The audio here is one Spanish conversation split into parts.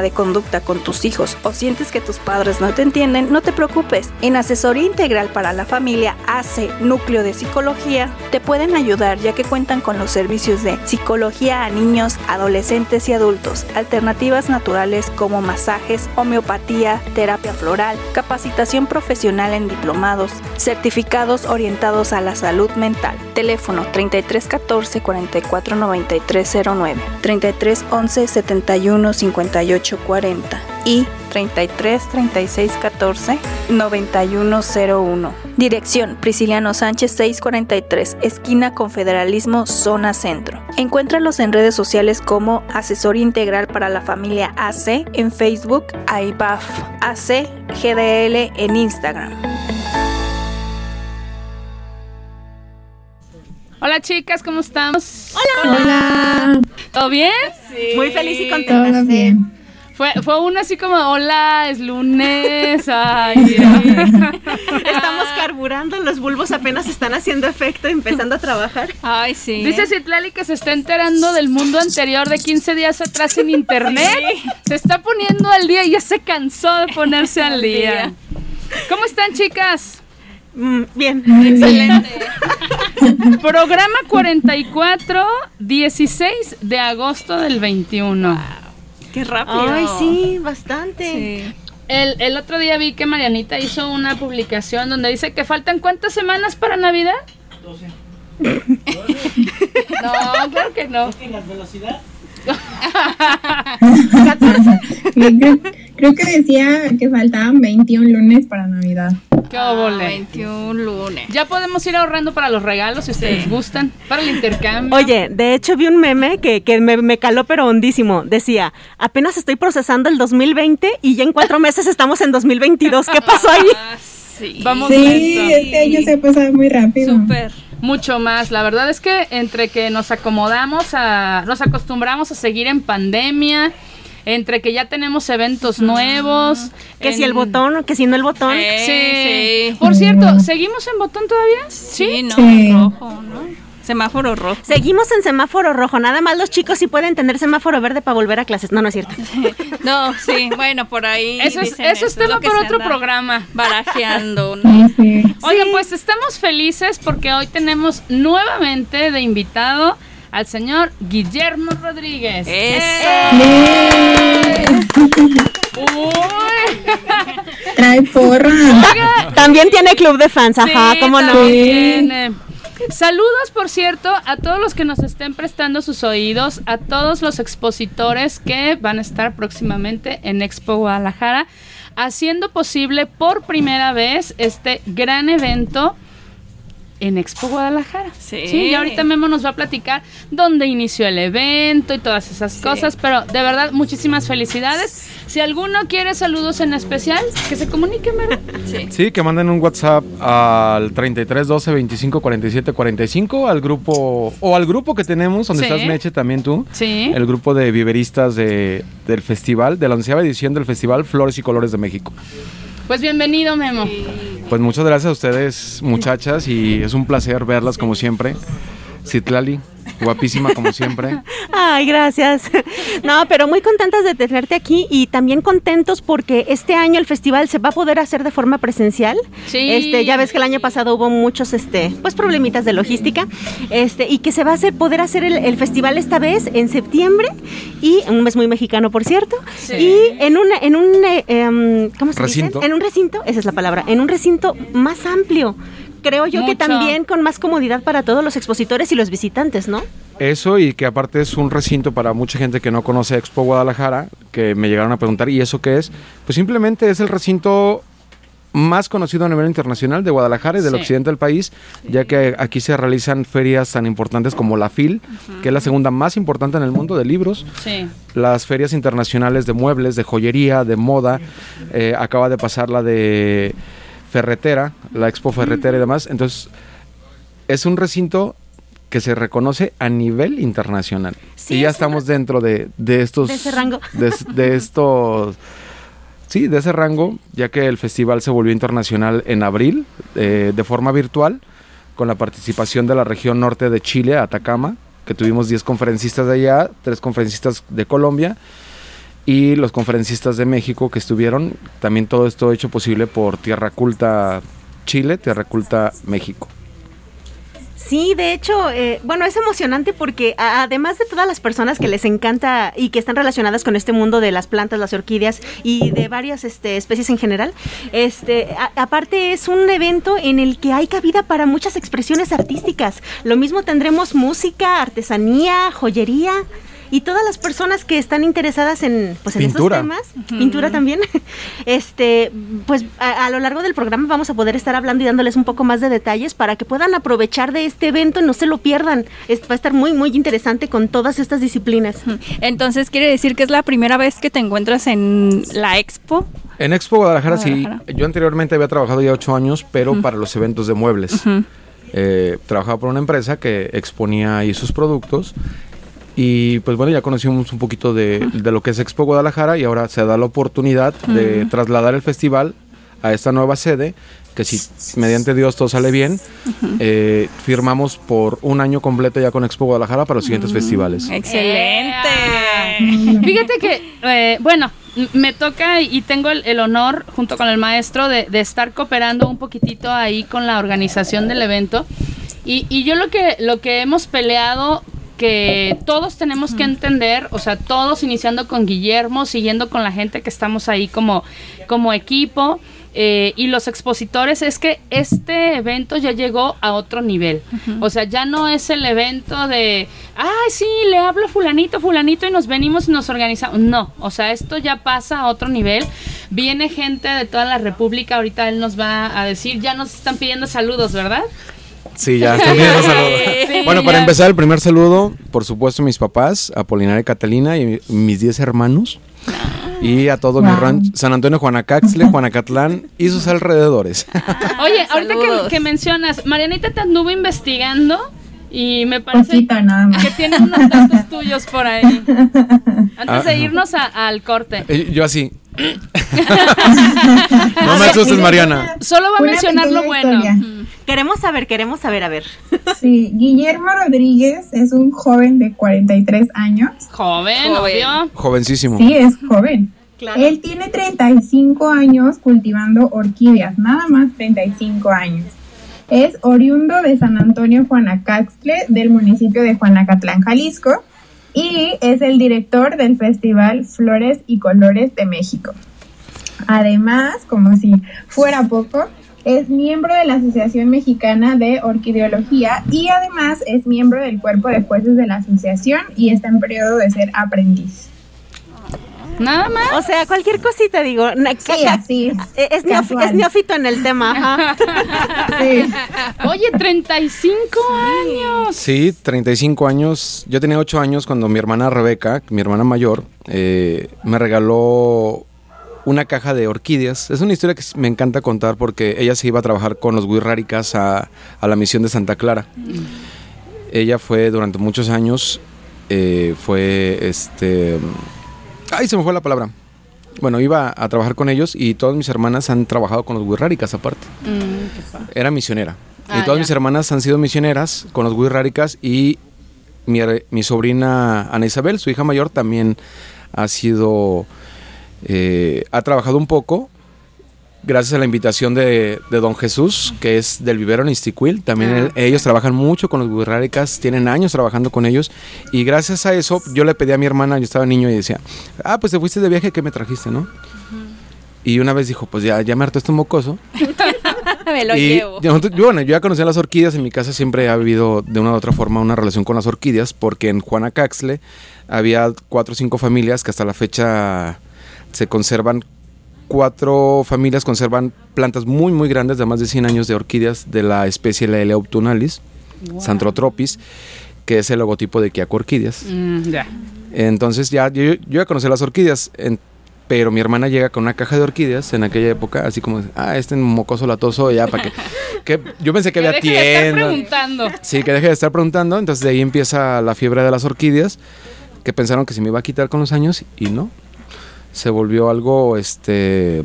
De conducta con tus hijos o sientes que tus padres no te entienden, no te preocupes. En Asesoría Integral para la Familia AC Núcleo de Psicología te pueden ayudar ya que cuentan con los servicios de psicología a niños, adolescentes y adultos, alternativas naturales como masajes, homeopatía, terapia floral, capacitación profesional en diplomados, certificados orientados a la salud mental. Teléfono 3314 44 09, 33 11 71 51 40 y 33 36 14 9101. Dirección Prisciliano Sánchez 643, esquina Confederalismo, zona centro. Encuéntralos en redes sociales como Asesor Integral para la Familia AC en Facebook, AIBAF AC GDL en Instagram. Hola chicas, ¿cómo estamos? Hola. Hola. ¿Todo bien? Sí. Muy feliz y contenta. Todo bien. Fue, fue uno así como, hola, es lunes. Ay, Estamos carburando, los bulbos apenas están haciendo efecto, empezando a trabajar. Ay, sí. Dice Citlali que se está enterando del mundo anterior de 15 días atrás en internet. Se está poniendo al día y ya se cansó de ponerse al día. ¿Cómo están, chicas? Mm, bien, excelente. Programa 44, 16 de agosto del 21. Qué rápido. Ay, sí, bastante. El, el, otro día vi que Marianita hizo una publicación donde dice que faltan cuántas semanas para Navidad. 12. no, claro que no. ¿Es la velocidad? creo, que decía que faltaban 21 lunes para Navidad. ¿Qué ah, 21 lunes. Ya podemos ir ahorrando para los regalos si ustedes gustan, para el intercambio. Oye, de hecho vi un meme que, que me, me, caló pero hondísimo. Decía, apenas estoy procesando el 2020 y ya en cuatro meses estamos en 2022. ¿Qué pasó ahí? Ah, sí. Vamos sí, este año se ha pasado muy rápido. Súper mucho más. La verdad es que entre que nos acomodamos a, nos acostumbramos a seguir en pandemia, entre que ya tenemos eventos nuevos. Que si el botón, que si no el botón. sí, sí. Por cierto, ¿seguimos en botón todavía? Sí, no, rojo, ¿no? Semáforo rojo. Seguimos en semáforo rojo. Nada más los chicos sí pueden tener semáforo verde para volver a clases. No, no es cierto. No, sí, bueno, por ahí. Eso es, dicen eso es tema que para otro programa. Barajeando, ¿no? Sí, sí. Oigan, pues estamos felices porque hoy tenemos nuevamente de invitado al señor Guillermo Rodríguez. Eso. Uy. Trae porra. También tiene club de fans, ajá, Sí, cómo no. también, eh. Saludos, por cierto, a todos los que nos estén prestando sus oídos, a todos los expositores que van a estar próximamente en Expo Guadalajara, haciendo posible por primera vez este gran evento en Expo Guadalajara. Sí. y ahorita Memo nos va a platicar dónde inició el evento y todas esas cosas, pero de verdad muchísimas felicidades. Si alguno quiere saludos en especial, que se comunique, ¿verdad? Sí. Sí, que manden un WhatsApp al 33 12 25 47 45 al grupo o al grupo que tenemos donde Sí. estás Meche también tú. Sí. El grupo de viveristas de, del festival, de la onceava edición del festival Flores y Colores de México. Pues bienvenido, Memo. Pues muchas gracias a ustedes, muchachas, y es un placer verlas como siempre. Citlali, guapísima como siempre. Ay, gracias. No, pero muy contentas de tenerte aquí y también contentos porque este año el festival se va a poder hacer de forma presencial. Sí. Este, ya ves que el año pasado hubo muchos este, pues problemitas de logística. Este, y que se va a hacer poder hacer el, el festival esta vez en septiembre y un mes muy mexicano, por cierto. Sí. Y en un en un eh, em, ¿cómo se dice? Recinto. En un recinto, esa es la palabra, en un recinto más amplio. Creo yo que también con más comodidad para todos los expositores y los visitantes, ¿no? Eso y que aparte es un recinto para mucha gente que no conoce Expo Guadalajara, que me llegaron a preguntar, ¿y eso qué es? Pues simplemente es el recinto más conocido a nivel internacional de Guadalajara y del Sí. occidente del país, ya que aquí se realizan ferias tan importantes como la FIL, que es la segunda más importante en el mundo de libros, Sí. las ferias internacionales de muebles, de joyería, de moda, eh, acaba de pasar la de ferretera, la Expo Ferretera y demás, entonces es un recinto que se reconoce a nivel internacional. Sí, y ya es estamos dentro de, de estos... De ese rango. De, de estos... Sí, de ese rango, ya que el festival se volvió internacional en abril, eh, de forma virtual, con la participación de la región norte de Chile, Atacama, que tuvimos 10 conferencistas de allá, 3 conferencistas de Colombia y los conferencistas de México que estuvieron. También todo esto hecho posible por Tierra Culta Chile, Tierra Culta México. Sí, de hecho, eh, bueno, es emocionante porque además de todas las personas que les encanta y que están relacionadas con este mundo de las plantas, las orquídeas y de varias este, especies en general, este, aparte es un evento en el que hay cabida para muchas expresiones artísticas. Lo mismo tendremos música, artesanía, joyería. Y todas las personas que están interesadas en, pues, en estos Pintura. temas, pintura también, este, pues a, a lo largo del programa vamos a poder estar hablando y dándoles un poco más de detalles para que puedan aprovechar de este evento y no se lo pierdan. Es- va a estar muy, muy interesante con todas estas disciplinas. Entonces quiere decir que es la primera vez que te encuentras en la expo. En Expo Guadalajara, Guadalajara. sí, yo anteriormente había trabajado ya ocho años, pero para los eventos de muebles. Eh, trabajaba por una empresa que exponía ahí sus productos y pues bueno, ya conocimos un poquito de, de lo que es Expo Guadalajara y ahora se da la oportunidad de trasladar el festival a esta nueva sede, que si mediante Dios todo sale bien, eh, firmamos por un año completo ya con Expo Guadalajara para los siguientes festivales. Excelente. Fíjate que, eh, bueno, me toca y tengo el, el honor, junto con el maestro, de, de estar cooperando un poquitito ahí con la organización del evento. Y, y yo lo que, lo que hemos peleado que todos tenemos que entender, o sea, todos iniciando con Guillermo, siguiendo con la gente que estamos ahí como, como equipo, eh, y los expositores, es que este evento ya llegó a otro nivel. O sea, ya no es el evento de, ay, sí, le hablo a fulanito, fulanito, y nos venimos y nos organizamos. No, o sea, esto ya pasa a otro nivel. Viene gente de toda la República, ahorita él nos va a decir, ya nos están pidiendo saludos, ¿verdad? Sí, ya. Sí, bueno, para empezar, el primer saludo, por supuesto, mis papás, Apolinar y Catalina, y mis 10 hermanos. Y a todo mi rancho, San Antonio, Juanacaxle, Juanacatlán y sus alrededores. Oye, ahorita que, que mencionas, Marianita te anduvo investigando y me parece Poquito nada más. que tiene unos datos tuyos por ahí. Antes Ah. de irnos a- al corte. Y yo así. no me asustes, Mariana. Solo va a Una mencionar lo bueno. historia. Queremos saber, queremos saber, a ver. Sí, Guillermo Rodríguez es un joven de 43 años. Joven, obvio. Jovencísimo. Sí, es joven. Él tiene 35 años cultivando orquídeas, nada más 35 años. Es oriundo de San Antonio Juanacaxtle, del municipio de Juanacatlán, Jalisco, y es el director del Festival Flores y Colores de México. Además, como si fuera poco, es miembro de la Asociación Mexicana de Orquideología y además es miembro del cuerpo de jueces de la asociación y está en periodo de ser aprendiz. Nada más. O sea, cualquier cosita, digo. Sí, así. eh, Es, neof- Casual. es neófito en el tema. ajá. Sí. Oye, 35 años. Sí, 35 años. Yo tenía 8 años cuando mi hermana Rebeca, mi hermana mayor, eh, me regaló una caja de orquídeas. Es una historia que me encanta contar porque ella se iba a trabajar con los Huirráricas a, a la misión de Santa Clara. Ella fue durante muchos años, eh, fue este... Ay, se me fue la palabra. Bueno, iba a trabajar con ellos y todas mis hermanas han trabajado con los Huirráricas aparte. Era misionera. Ah, y todas ya. mis hermanas han sido misioneras con los Huirráricas y mi, mi sobrina Ana Isabel, su hija mayor, también ha sido... eh, ha trabajado un poco gracias a la invitación de, de don Jesús, que es del vivero en Istiquil. También Ah. ellos trabajan mucho con los Huirráricas, tienen años trabajando con ellos. Y gracias a eso, yo le pedí a mi hermana, yo estaba niño y decía, ah, pues te fuiste de viaje, ¿qué me trajiste, no? Y una vez dijo, pues ya, ya me hartó este mocoso. Me lo y llevo. yo- bueno, yo ya conocía las orquídeas, en mi casa siempre ha habido de una u otra forma una relación con las orquídeas, porque en Juanacaxle había cuatro o cinco familias que hasta la fecha se conservan, cuatro familias conservan plantas muy muy grandes de más de 100 años de orquídeas de la especie Laelia autumnalis, Santrotropis, que es el logotipo de Kiako Orquídeas. Mm. Entonces ya yo, yo ya conocí las orquídeas, en- pero mi hermana llega con una caja de orquídeas en aquella época, así como, ah, este mocoso latoso, ya para que, que yo pensé que Que había deje de estar tienda. preguntando. Sí, que deje de estar preguntando, entonces de ahí empieza la fiebre de las orquídeas, que pensaron que se me iba a quitar con los años y no. Se volvió algo, este,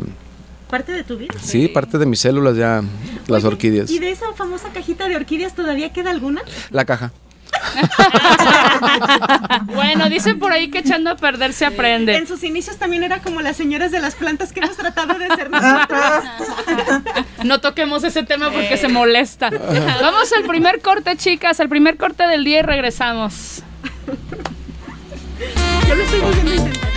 Parte de tu vida. sí, parte de mis células ya, las Oye, orquídeas. ¿Y de esa famosa cajita de orquídeas todavía queda alguna? La caja. Bueno, dicen por ahí que echando a perder se aprende. En sus inicios también era como las señoras de las plantas que hemos tratado de ser nosotros. No toquemos ese tema porque se molesta. Vamos al primer corte, chicas, al primer corte del día y regresamos. Yo lo estoy.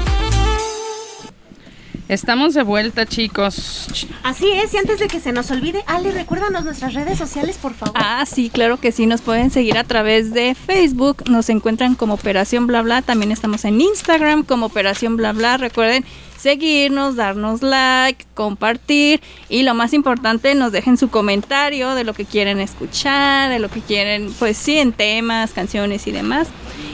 Estamos de vuelta, chicos. Así es, y antes de que se nos olvide, Ale, recuérdanos nuestras redes sociales, por favor. Ah, sí, claro que sí, nos pueden seguir a través de Facebook, nos encuentran como Operación Bla Bla, también estamos en Instagram como Operación Bla Bla, recuerden seguirnos, darnos like, compartir y lo más importante, nos dejen su comentario de lo que quieren escuchar, de lo que quieren, pues sí, en temas, canciones y demás.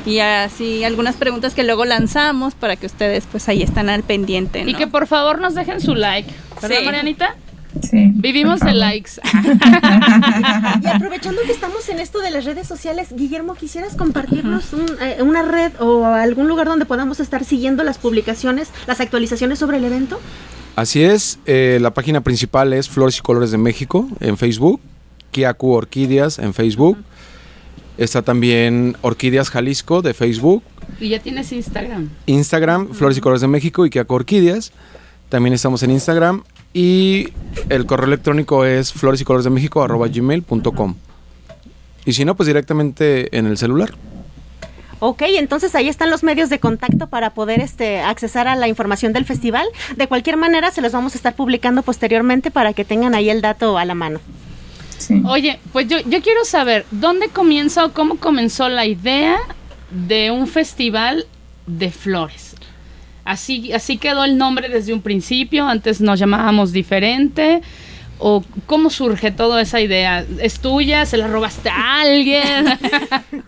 Y así algunas preguntas que luego lanzamos para que ustedes pues ahí están al pendiente. Y que por favor nos dejen su like. ¿Verdad, Sí. Marianita? Sí. Vivimos de likes. Y aprovechando que estamos en esto de las redes sociales, Guillermo, ¿quisieras compartirnos un, eh, una red o algún lugar donde podamos estar siguiendo las publicaciones, las actualizaciones sobre el evento? Así es, eh, la página principal es Flores y Colores de México en Facebook, Kiaku Orquídeas en Facebook, está también Orquídeas Jalisco de Facebook, Y ya tienes Instagram. Instagram, Flores y Colores de México y Kiaku Orquídeas, también estamos en Instagram y el correo electrónico es flores y colores de México arroba gmail.com. Y si no, pues directamente en el celular. Ok, entonces ahí están los medios de contacto para poder este, accesar a la información del festival. De cualquier manera, se los vamos a estar publicando posteriormente para que tengan ahí el dato a la mano. Sí. Oye, pues yo, yo quiero saber, ¿dónde comienza o cómo comenzó la idea de un festival de flores? Así, así quedó el nombre desde un principio, antes nos llamábamos diferente. o cómo surge toda esa idea? ¿Es tuya? ¿Se la robaste a alguien?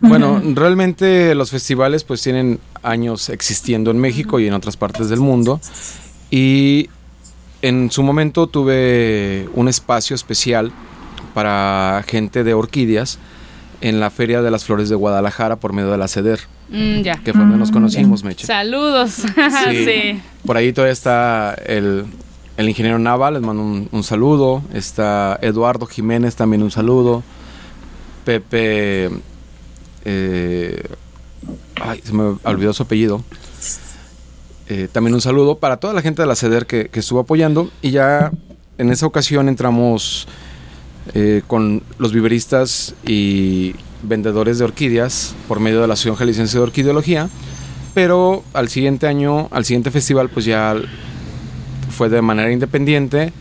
Bueno, realmente los festivales pues tienen años existiendo en México y en otras partes del mundo y en su momento tuve un espacio especial para gente de orquídeas en la Feria de las Flores de Guadalajara por medio de la CEDER, Mm, ya. que fue donde nos Mm, conocimos, Meche. Saludos. Sí. sí. Por ahí todavía está el, el ingeniero Nava, les mando un, un saludo. Está Eduardo Jiménez, también un saludo. Pepe. eh, ay, se me olvidó su apellido. Eh, también un saludo para toda la gente de la CEDER que, que estuvo apoyando. Y ya en esa ocasión entramos eh, con los viveristas y vendedores de orquídeas por medio de la Asociación Jalisciense de Orquideología. Pero al siguiente año, al siguiente festival, pues ya fue de manera independiente.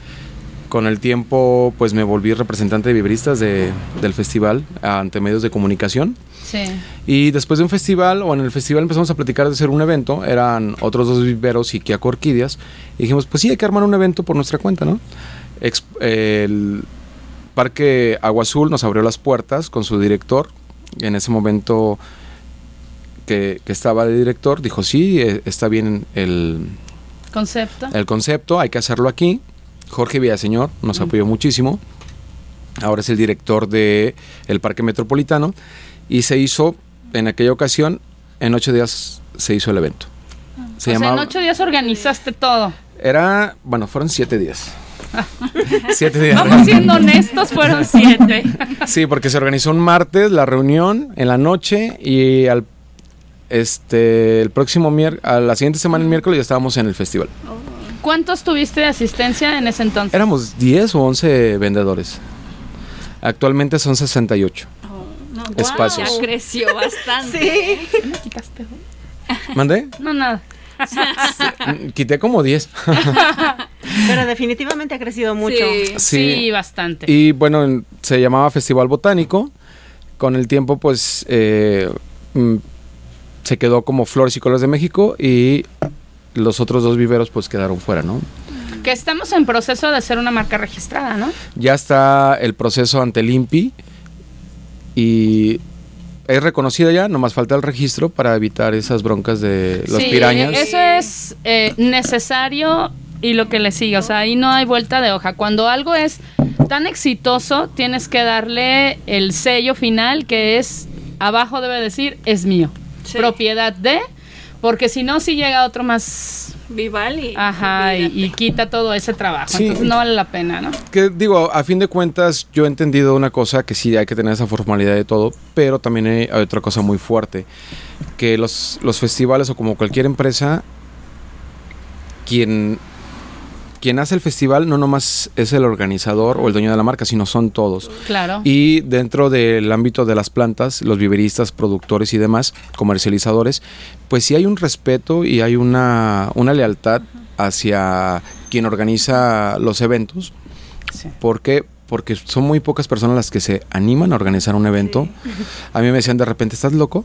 Con el tiempo, pues me volví representante de viveristas de- del festival ante medios de comunicación. Sí. Y después de un festival, o en el festival empezamos a platicar de hacer un evento, eran otros dos viveros y Kiako Orquídeas, y dijimos, pues sí, hay que armar un evento por nuestra cuenta, ¿no? Ex- el Parque Agua Azul nos abrió las puertas con su director, en ese momento que, que estaba de director, dijo, sí, eh, está bien el, Concepto. el concepto, hay que hacerlo aquí. Jorge Villaseñor nos apoyó muchísimo. Ahora es el director de el Parque Metropolitano y se hizo en aquella ocasión en ocho días se hizo el evento. Se o sea, en ocho días organizaste todo. era bueno fueron siete días. siete días. Vamos siendo honestos, fueron siete. Sí, porque se organizó un martes la reunión en la noche y al este el próximo miércoles, a la siguiente semana el miércoles ya estábamos en el festival. ¿Cuántos tuviste de asistencia en ese entonces? Éramos 10 o 11 vendedores. Actualmente son 68 espacios. Ya creció bastante. ¿Mandé? No, nada. Quité como 10. Pero definitivamente ha crecido mucho. Sí. Sí, Sí. bastante. Y bueno, en- se llamaba Festival Botánico. Con el tiempo, pues, eh, mm, se quedó como Flores y Colores de México y los otros dos viveros, pues, quedaron fuera, ¿no? Que estamos en proceso de hacer una marca registrada, ¿no? Ya está el proceso ante el INPI y es reconocida ya, nomás falta el registro para evitar esas broncas de los sí, pirañas. Eso es eh, necesario y lo que le sigue. O sea, ahí no hay vuelta de hoja. Cuando algo es tan exitoso, tienes que darle el sello final que es, abajo debe decir, es mío. Sí. Propiedad de, porque si no, si llega otro más... Vival y. Ajá, y, quita todo ese trabajo. Sí. Entonces no vale la pena, ¿no? Que digo, a fin de cuentas, yo he entendido una cosa que sí hay que tener esa formalidad de todo, pero también hay, hay otra cosa muy fuerte, que los, los festivales o como cualquier empresa, quien, quien hace el festival no nomás es el organizador o el dueño de la marca, sino son todos. Claro. Y dentro del ámbito de las plantas, los viveristas, productores y demás, comercializadores, pues sí hay un respeto y hay una, una lealtad hacia quien organiza los eventos. Sí. ¿Por qué? Porque son muy pocas personas las que se animan a organizar un evento. A mí me decían de repente, ¿estás loco?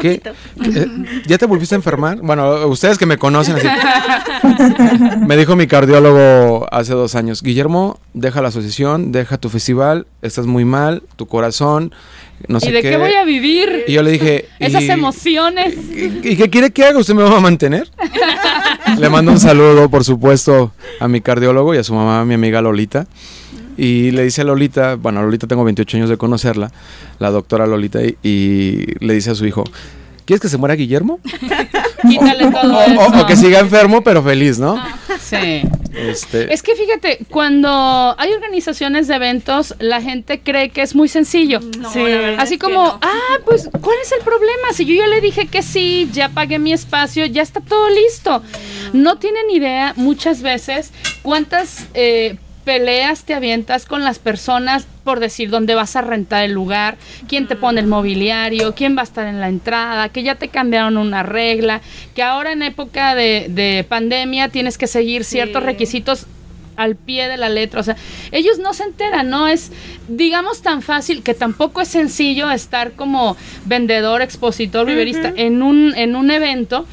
¿Qué? ¿Eh? ¿Ya te volviste a enfermar? Bueno, ustedes que me conocen así. me dijo mi cardiólogo hace dos años, Guillermo, deja la asociación, deja tu festival, estás muy mal, tu corazón, no sé ¿Y de qué. voy a vivir? Y yo le dije... Esas "¿Y- emociones. ¿Y, y qué quiere que haga? ¿Usted me va a mantener? Le mando un saludo, por supuesto, a mi cardiólogo y a su mamá, mi amiga Lolita. Y le dice a Lolita, bueno, a Lolita tengo 28 años de conocerla, la doctora Lolita, y, y le dice a su hijo, ¿quieres que se muera Guillermo? Quítale todo O, eso. o- o que siga enfermo, pero feliz, ¿no? Sí. Este, Es que fíjate, cuando hay organizaciones de eventos, la gente cree que es muy sencillo. No, Sí. Así es que como, no. ah, pues, ¿cuál es el problema? Si yo ya le dije que sí, ya pagué mi espacio, ya está todo listo. No tienen idea muchas veces cuántas eh, peleas te avientas con las personas por decir dónde vas a rentar el lugar, quién te pone el mobiliario, quién va a estar en la entrada, que ya te cambiaron una regla, que ahora en época de, de pandemia tienes que seguir ciertos Sí. requisitos al pie de la letra. O sea, ellos no se enteran, no es, digamos, tan fácil que tampoco es sencillo estar como vendedor, expositor, viverista en, un, en un evento,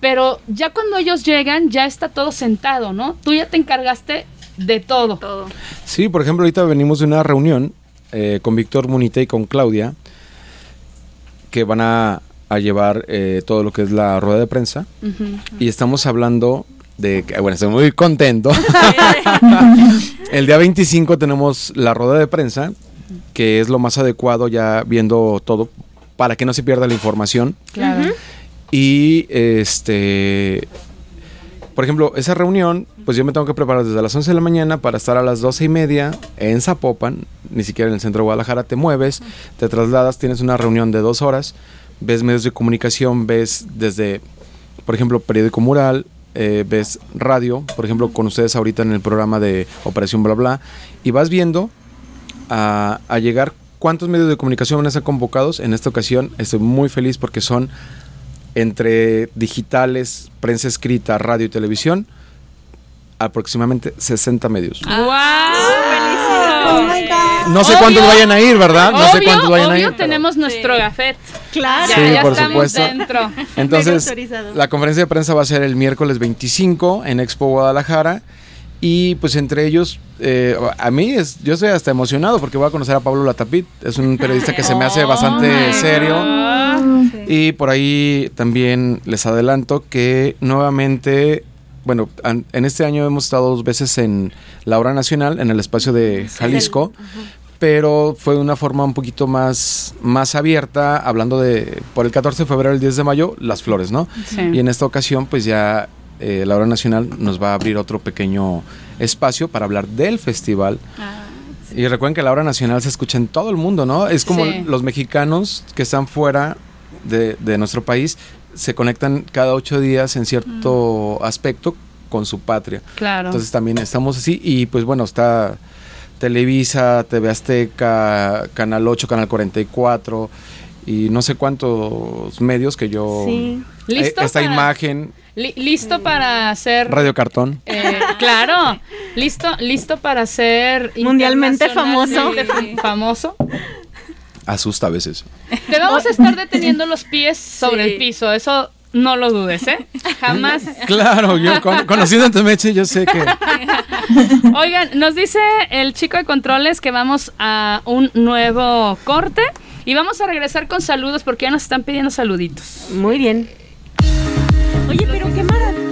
pero ya cuando ellos llegan ya está todo sentado, ¿no? Tú ya te encargaste de todo. Todo. Sí, por ejemplo, ahorita venimos de una reunión eh, con Víctor Munite y con Claudia, que van a, a llevar eh, todo lo que es la rueda de prensa. Y estamos hablando de que, bueno, estoy muy contento. El día 25 tenemos la rueda de prensa, que es lo más adecuado ya viendo todo, para que no se pierda la información. Claro. Y este, por ejemplo, esa reunión, pues yo me tengo que preparar desde las 11 de la mañana para estar a las 12 y media en Zapopan, ni siquiera en el centro de Guadalajara, te mueves, te trasladas, tienes una reunión de dos horas, ves medios de comunicación, ves desde, por ejemplo, periódico mural, eh, ves radio, por ejemplo, con ustedes ahorita en el programa de Operación Bla Bla, y vas viendo a, a llegar cuántos medios de comunicación van a ser convocados. En esta ocasión estoy muy feliz porque son entre digitales, prensa escrita, radio y televisión, aproximadamente 60 medios. ¡Wow! Oh my God. No sé Obvio. cuántos vayan a ir, ¿verdad? No sé Obvio, cuántos vayan a ir. pero- tenemos nuestro gafet. Claro. Ya, Sí, ya por estamos supuesto. dentro. Entonces, la conferencia de prensa va a ser el miércoles 25 en Expo Guadalajara. Y pues entre ellos, eh, a mí es, yo estoy hasta emocionado porque voy a conocer a Pablo Latapit. Es un periodista que se me hace Oh bastante my serio. God. Y por ahí también les adelanto que nuevamente, bueno, an- en este año hemos estado dos veces en la hora nacional, en el espacio de Jalisco, pero fue de una forma un poquito más, más abierta, hablando de, por el 14 de febrero, el 10 de mayo, las flores, ¿no? Sí. Y en esta ocasión, pues ya eh, la hora nacional nos va a abrir otro pequeño espacio para hablar del festival. Y recuerden que la hora nacional se escucha en todo el mundo, ¿no? Es como Sí. los mexicanos que están fuera de, de nuestro país se conectan cada ocho días en cierto aspecto con su patria. Claro. Entonces también estamos así y pues bueno, está Televisa, TV Azteca, Canal 8, Canal 44 y no sé cuántos medios que yo... Sí. Eh, ¿Listo esta para- imagen, Li- listo para hacer. Radio Cartón. Eh, claro, listo, listo para ser Mundialmente internacionalmente famoso. Asusta a veces. Te vamos a estar deteniendo los pies sobre Sí. el piso, eso no lo dudes, ¿eh? Jamás. Claro, yo con- conociendo a Temeche, yo sé que... Oigan, nos dice el chico de controles que vamos a un nuevo corte y vamos a regresar con saludos porque ya nos están pidiendo saluditos. Muy bien. Oye, pero qué maravilla.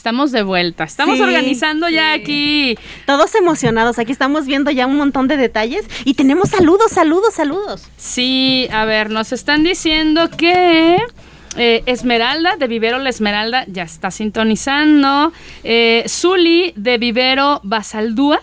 Estamos de vuelta, estamos Sí, organizando ya aquí. Todos emocionados. Aquí estamos viendo ya un montón de detalles y tenemos saludos, saludos, saludos. Sí, a ver, nos están diciendo que eh, Esmeralda de Vivero La Esmeralda ya está sintonizando. Eh, Zuli de Vivero Basaldúa.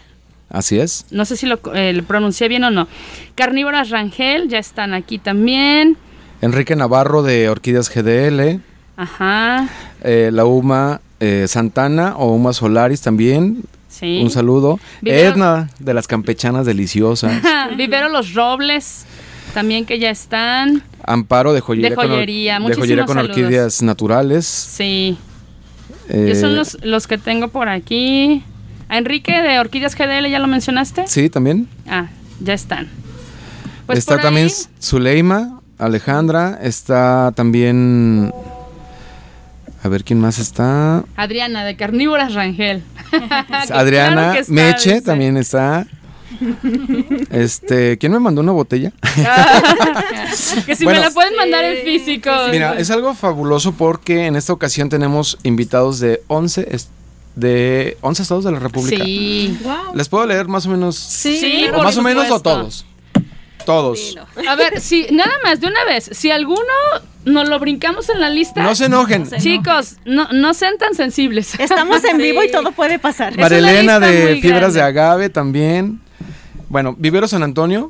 Así es. No sé si lo, eh, lo pronuncié bien o no. Carnívoras Rangel ya están aquí también. Enrique Navarro de Orquídeas GDL. Ajá. eh, la UMA eh, Santana o UMA Solaris también. Sí. Un saludo. Vivero- Edna de las campechanas deliciosas. Vivero Los Robles también que ya están. Amparo de joyería, De con joyería, de muchísimos joyería con orquídeas naturales. Sí. Eh, son los, los que tengo por aquí. A Enrique de Orquídeas GDL, ¿ya lo mencionaste? Sí, también. Ah, ya están. Pues está también Zuleima, Alejandra. Está también. A ver quién más está. Adriana de Carnívoras Rangel. Adriana claro que está, Meche dice. también está. Este, ¿quién me mandó una botella? que si Bueno. me la pueden mandar en físico. Mira, es algo fabuloso porque en esta ocasión tenemos invitados de 11 es- de 11 estados de la República. Sí. Les puedo leer más o menos Sí, o por más o menos o todos. Todos. A ver, si nada más de una vez, si alguno nos lo brincamos en la lista, No se enojen. chicos, no, no sean tan sensibles. Estamos en Sí. vivo y todo puede pasar. Marilena de Fibras de. Agave también. Bueno, Vivero San Antonio,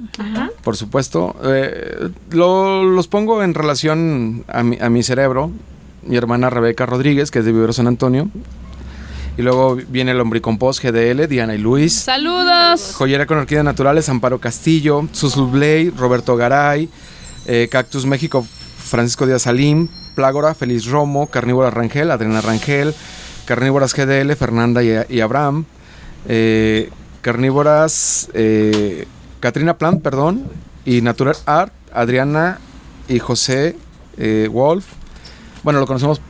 por supuesto. Eh, lo- los pongo en relación a mi, a mi cerebro. Mi hermana Rebeca Rodríguez, que es de Vivero San Antonio. Y luego viene el Ombricompost GDL, Diana y Luis. Saludos. Joyera con orquídeas naturales, Amparo Castillo. Susul Blay, Roberto Garay. eh, Cactus México, Francisco Díaz Salim. Plágora, Feliz Romo. Carnívora Rangel, Adriana Rangel. Carnívoras GDL, Fernanda y, y Abraham. Eh, carnívoras, eh, Katrina Plant, perdón. Y Natural Art, Adriana y José eh, Wolf. Bueno, lo conocemos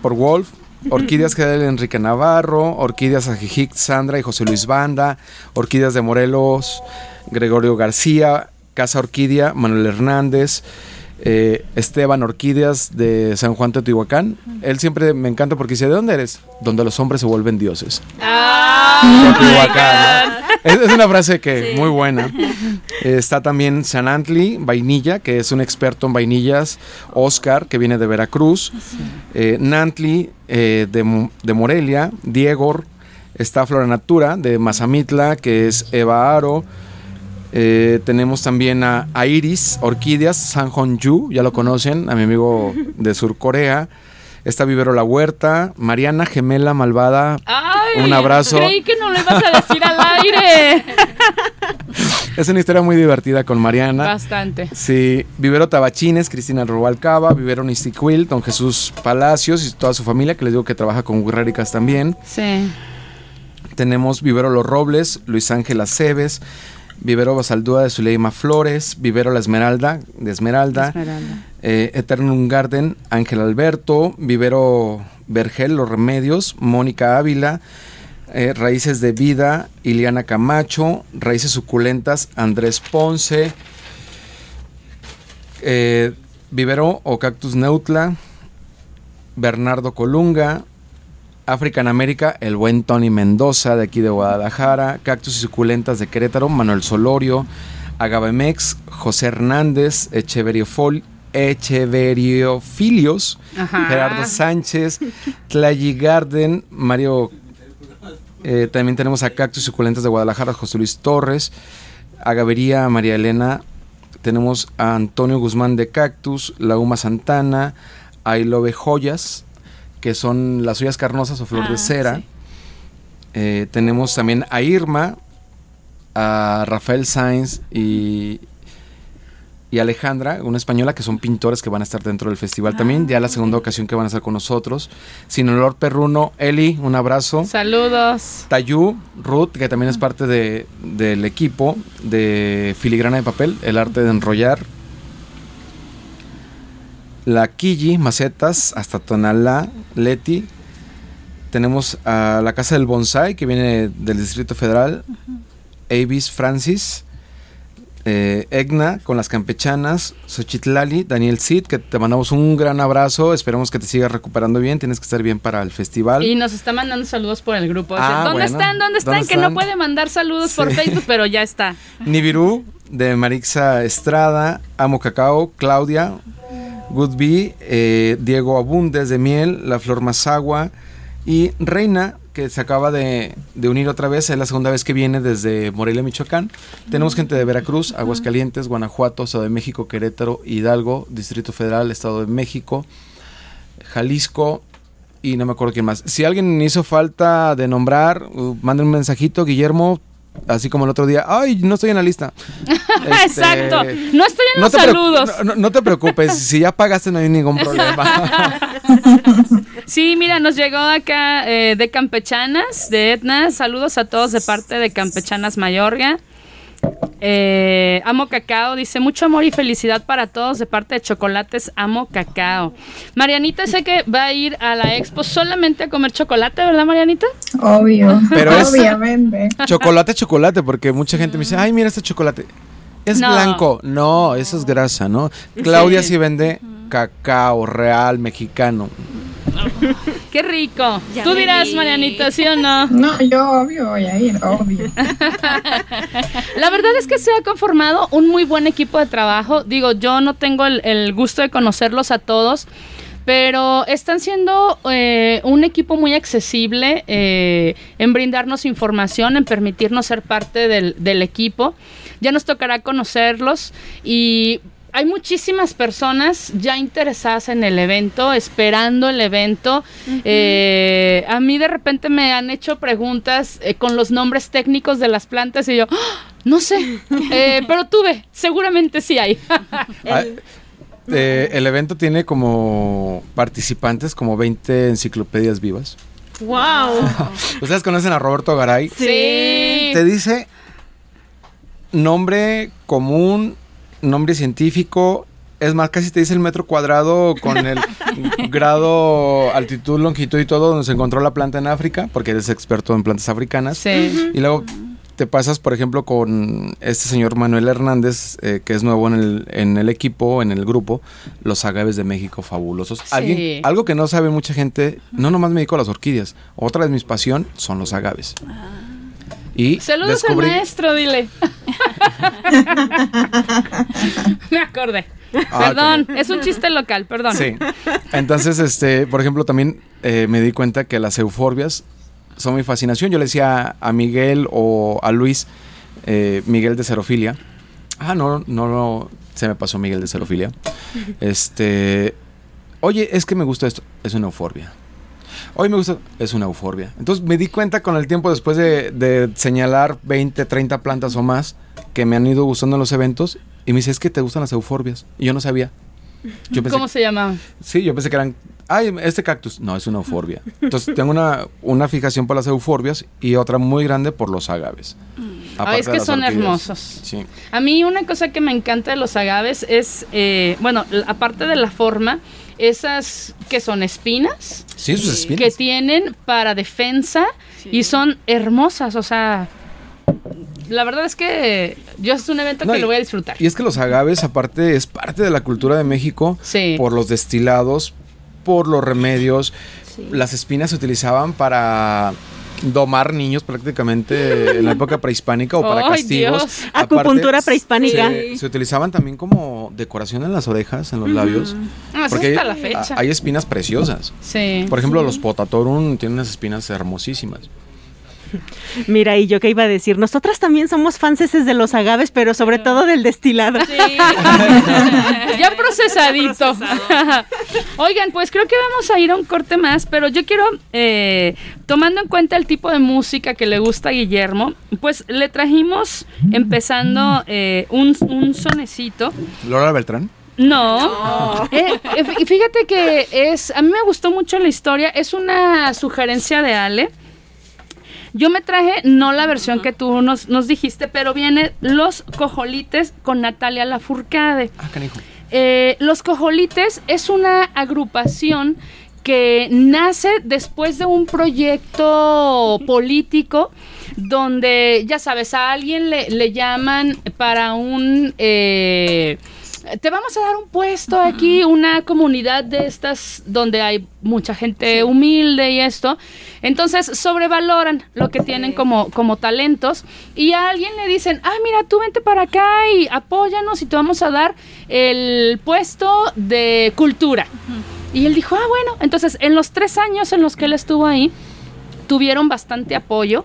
por Wolf. Orquídeas GDL Enrique Navarro, Orquídeas Ajijic Sandra y José Luis Banda, Orquídeas de Morelos, Gregorio García, Casa Orquídea, Manuel Hernández, eh, Esteban Orquídeas de San Juan Teotihuacán. Él siempre me encanta porque dice, ¿de dónde eres? Donde los hombres se vuelven dioses. Teotihuacán, ¿no? Es, es una frase que muy buena. Eh, Está también Sanantli Vainilla, que es un experto en vainillas. Oscar, que viene de Veracruz. Eh, Nantli de, de Morelia. Diego. Está Flora Natura de Mazamitla, que es Eva Aro. Eh, tenemos también a, a Iris Orquídeas, San Yu, ya lo conocen, a mi amigo de Sur Corea. Está Vivero La Huerta, Mariana Gemela Malvada. Ay, Un abrazo. Creí que no lo ibas a decir al aire. Es una historia muy divertida con Mariana. Bastante. Sí, Vivero Tabachines, Cristina Rubalcaba, Vivero Nistiquil, don Jesús Palacios y toda su familia, que les digo que trabaja con Guerréricas también. Sí. Tenemos Vivero Los Robles, Luis Ángel Aceves, Vivero Basaldúa de Zuleima Flores, Vivero La Esmeralda, de Esmeralda, Esmeralda. eh, Eternum Garden, Ángel Alberto, Vivero Vergel, Los Remedios, Mónica Ávila, eh, Raíces de Vida, Iliana Camacho, Raíces Suculentas, Andrés Ponce, eh, Vivero o Cactus Neutla, Bernardo Colunga, African América, el buen Tony Mendoza de aquí de Guadalajara, Cactus y Suculentas de Querétaro, Manuel Solorio, Agavemex, José Hernández, Echeveriofol, Echeveriofilios, Ajá. Gerardo Sánchez, Tlayi Garden, Mario. eh, también tenemos a Cactus y Suculentas de Guadalajara, José Luis Torres, Agavería, María Elena. Tenemos a Antonio Guzmán de Cactus, Lauma Santana, I Love Joyas, que son las ollas carnosas o flor Ah, de cera. sí. Eh, tenemos también a Irma, a Rafael Sainz y, y Alejandra, una española que son pintores que van a estar dentro del festival también. Ya la segunda ocasión que van a estar con nosotros. Sin olor perruno, Eli, un abrazo. Saludos. Tayú, Ruth, que también es parte de- del equipo de Filigrana de Papel, el arte de enrollar. La Quilli, Macetas, hasta Tonalá, Leti. Tenemos a la Casa del Bonsai, que viene del Distrito Federal. Avis Francis. eh, Egna con las campechanas, Xochitlali, Daniel Cid, que te mandamos un gran abrazo, esperemos que te sigas recuperando bien, tienes que estar bien para el festival. Y nos está mandando saludos por el grupo. Ah, ¿Dónde bueno. están? ¿Dónde están? ¿Dónde Que no están? puede mandar saludos por. Facebook, pero ya está. Nibiru de Marixa Estrada, Amo Cacao, Claudia, Good Bee, eh, Diego Abundes de Miel, La Flor Mazagua y Reina, que se acaba de, de unir otra vez, es la segunda vez que viene desde Morelia, Michoacán. Tenemos gente de Veracruz, Aguascalientes, Guanajuato, Estado de México, Querétaro, Hidalgo, Distrito Federal, Estado de México, Jalisco y no me acuerdo quién más. Si alguien hizo falta de nombrar, uh, manden un mensajito, Guillermo, así como el otro día, ay, no estoy en la lista. Este, Exacto. No estoy en los saludos. no, no- no te preocupes, si ya pagaste no hay ningún problema. Sí, mira, nos llegó acá eh, de Campechanas, de Etna. Saludos a todos de parte de Campechanas Mayorga. Eh, amo cacao, dice mucho amor y felicidad para todos de parte de Chocolates Amo Cacao. Marianita sé que va a ir a la expo solamente a comer chocolate, ¿verdad, Marianita? Obvio, Pero es- obviamente. chocolate, chocolate, porque mucha gente me dice, ay, mira este chocolate. Es No. blanco. No, eso es grasa, ¿no? Claudia sí, vende cacao real mexicano. Qué rico. Ya Tú dirás, vi. Marianita, ¿sí o no? No, yo obvio voy a ir, obvio. La verdad es que se ha conformado un muy buen equipo de trabajo. Digo, yo no tengo el, el gusto de conocerlos a todos, pero están siendo eh, un equipo muy accesible eh, en brindarnos información, en permitirnos ser parte del, del equipo. Ya nos tocará conocerlos y hay muchísimas personas ya interesadas en el evento, esperando el evento. Eh, a mí de repente me han hecho preguntas eh, con los nombres técnicos de las plantas y yo, ¡Ah! no sé, eh, pero tuve, seguramente sí hay. Ah, eh, el evento tiene como participantes como 20 enciclopedias vivas. ¡Wow! ¿Ustedes conocen a Roberto Garay? Sí. Te dice nombre común, nombre científico. Es más, casi te dice el metro cuadrado con el grado, altitud, longitud y todo, donde se encontró la planta en África, porque eres experto en plantas africanas. Sí. Y luego te pasas, por ejemplo, con este señor Manuel Hernández, eh, que es nuevo en el, en el equipo, en el grupo, los agaves de México fabulosos. Alguien- algo que no sabe mucha gente, no nomás me dedico a las orquídeas, otra de mis pasión son los agaves. Y Saludos descubrí- al maestro, dile. Me acordé. Ah, perdón, es un chiste local, perdón. Sí. Entonces, este, por ejemplo, también eh, me di cuenta que las euforbias son mi fascinación. Yo le decía a Miguel o a Luis, eh, Miguel de Cerofilia. Ah, no, no, no, se me pasó Miguel de Cerofilia. Este, oye, es que me gusta esto. Es una euforbia. Hoy me gusta, es una euforbia. Entonces me di cuenta con el tiempo, después de, de señalar 20, 30 plantas o más que me han ido gustando en los eventos, y me dice, es que te gustan las euforbias. Y yo no sabía. Yo pensé, ¿Cómo se llamaban? Sí, yo pensé que eran. Ay, este cactus. No, es una euforbia. Entonces tengo una, una fijación por las euforbias y otra muy grande por los agaves. Ah, es que son orquídeas. hermosos. Sí. A mí una cosa que me encanta de los agaves es, eh, bueno, aparte de la forma, esas que son espinas, Sí, sus espinas. que tienen para defensa y son hermosas, o sea, la verdad es que yo es un evento No, que y- lo voy a disfrutar. Y es que los agaves, aparte, es parte de la cultura de México Sí. por los destilados, por los remedios. Las espinas se utilizaban para domar niños prácticamente en la época prehispánica o para ¡Ay, castigos. Dios! Acupuntura prehispánica. Se, se utilizaban también como decoración en las orejas, en los labios. Ah, Porque hasta hay, la fecha. hay espinas preciosas. Sí. Por ejemplo, los potatorum tienen unas espinas hermosísimas. Mira, y yo qué iba a decir, nosotras también somos fanses de los agaves, pero sobre todo del destilado. Sí. ya procesadito. Oigan, pues creo que vamos a ir a un corte más, pero yo quiero, eh, tomando en cuenta el tipo de música que le gusta a Guillermo, pues le trajimos, empezando eh, un, un sonecito. Laura Beltrán. No. Eh, eh, fí- fíjate que es, a mí me gustó mucho la historia, es una sugerencia de Ale. Yo me traje, no la versión que tú nos, nos dijiste, pero viene Los Cojolites con Natalia Lafourcade. Ah, canijo. Eh, Los Cojolites es una agrupación que nace después de un proyecto político donde, ya sabes, a alguien le, le llaman para un... eh, te vamos a dar un puesto aquí, una comunidad de estas donde hay mucha gente humilde y esto. Entonces sobrevaloran lo que tienen como, como talentos y a alguien le dicen, ah, mira, tú vente para acá y apóyanos y te vamos a dar el puesto de cultura. Y él dijo, ah, bueno, entonces en los tres años en los que él estuvo ahí, tuvieron bastante apoyo.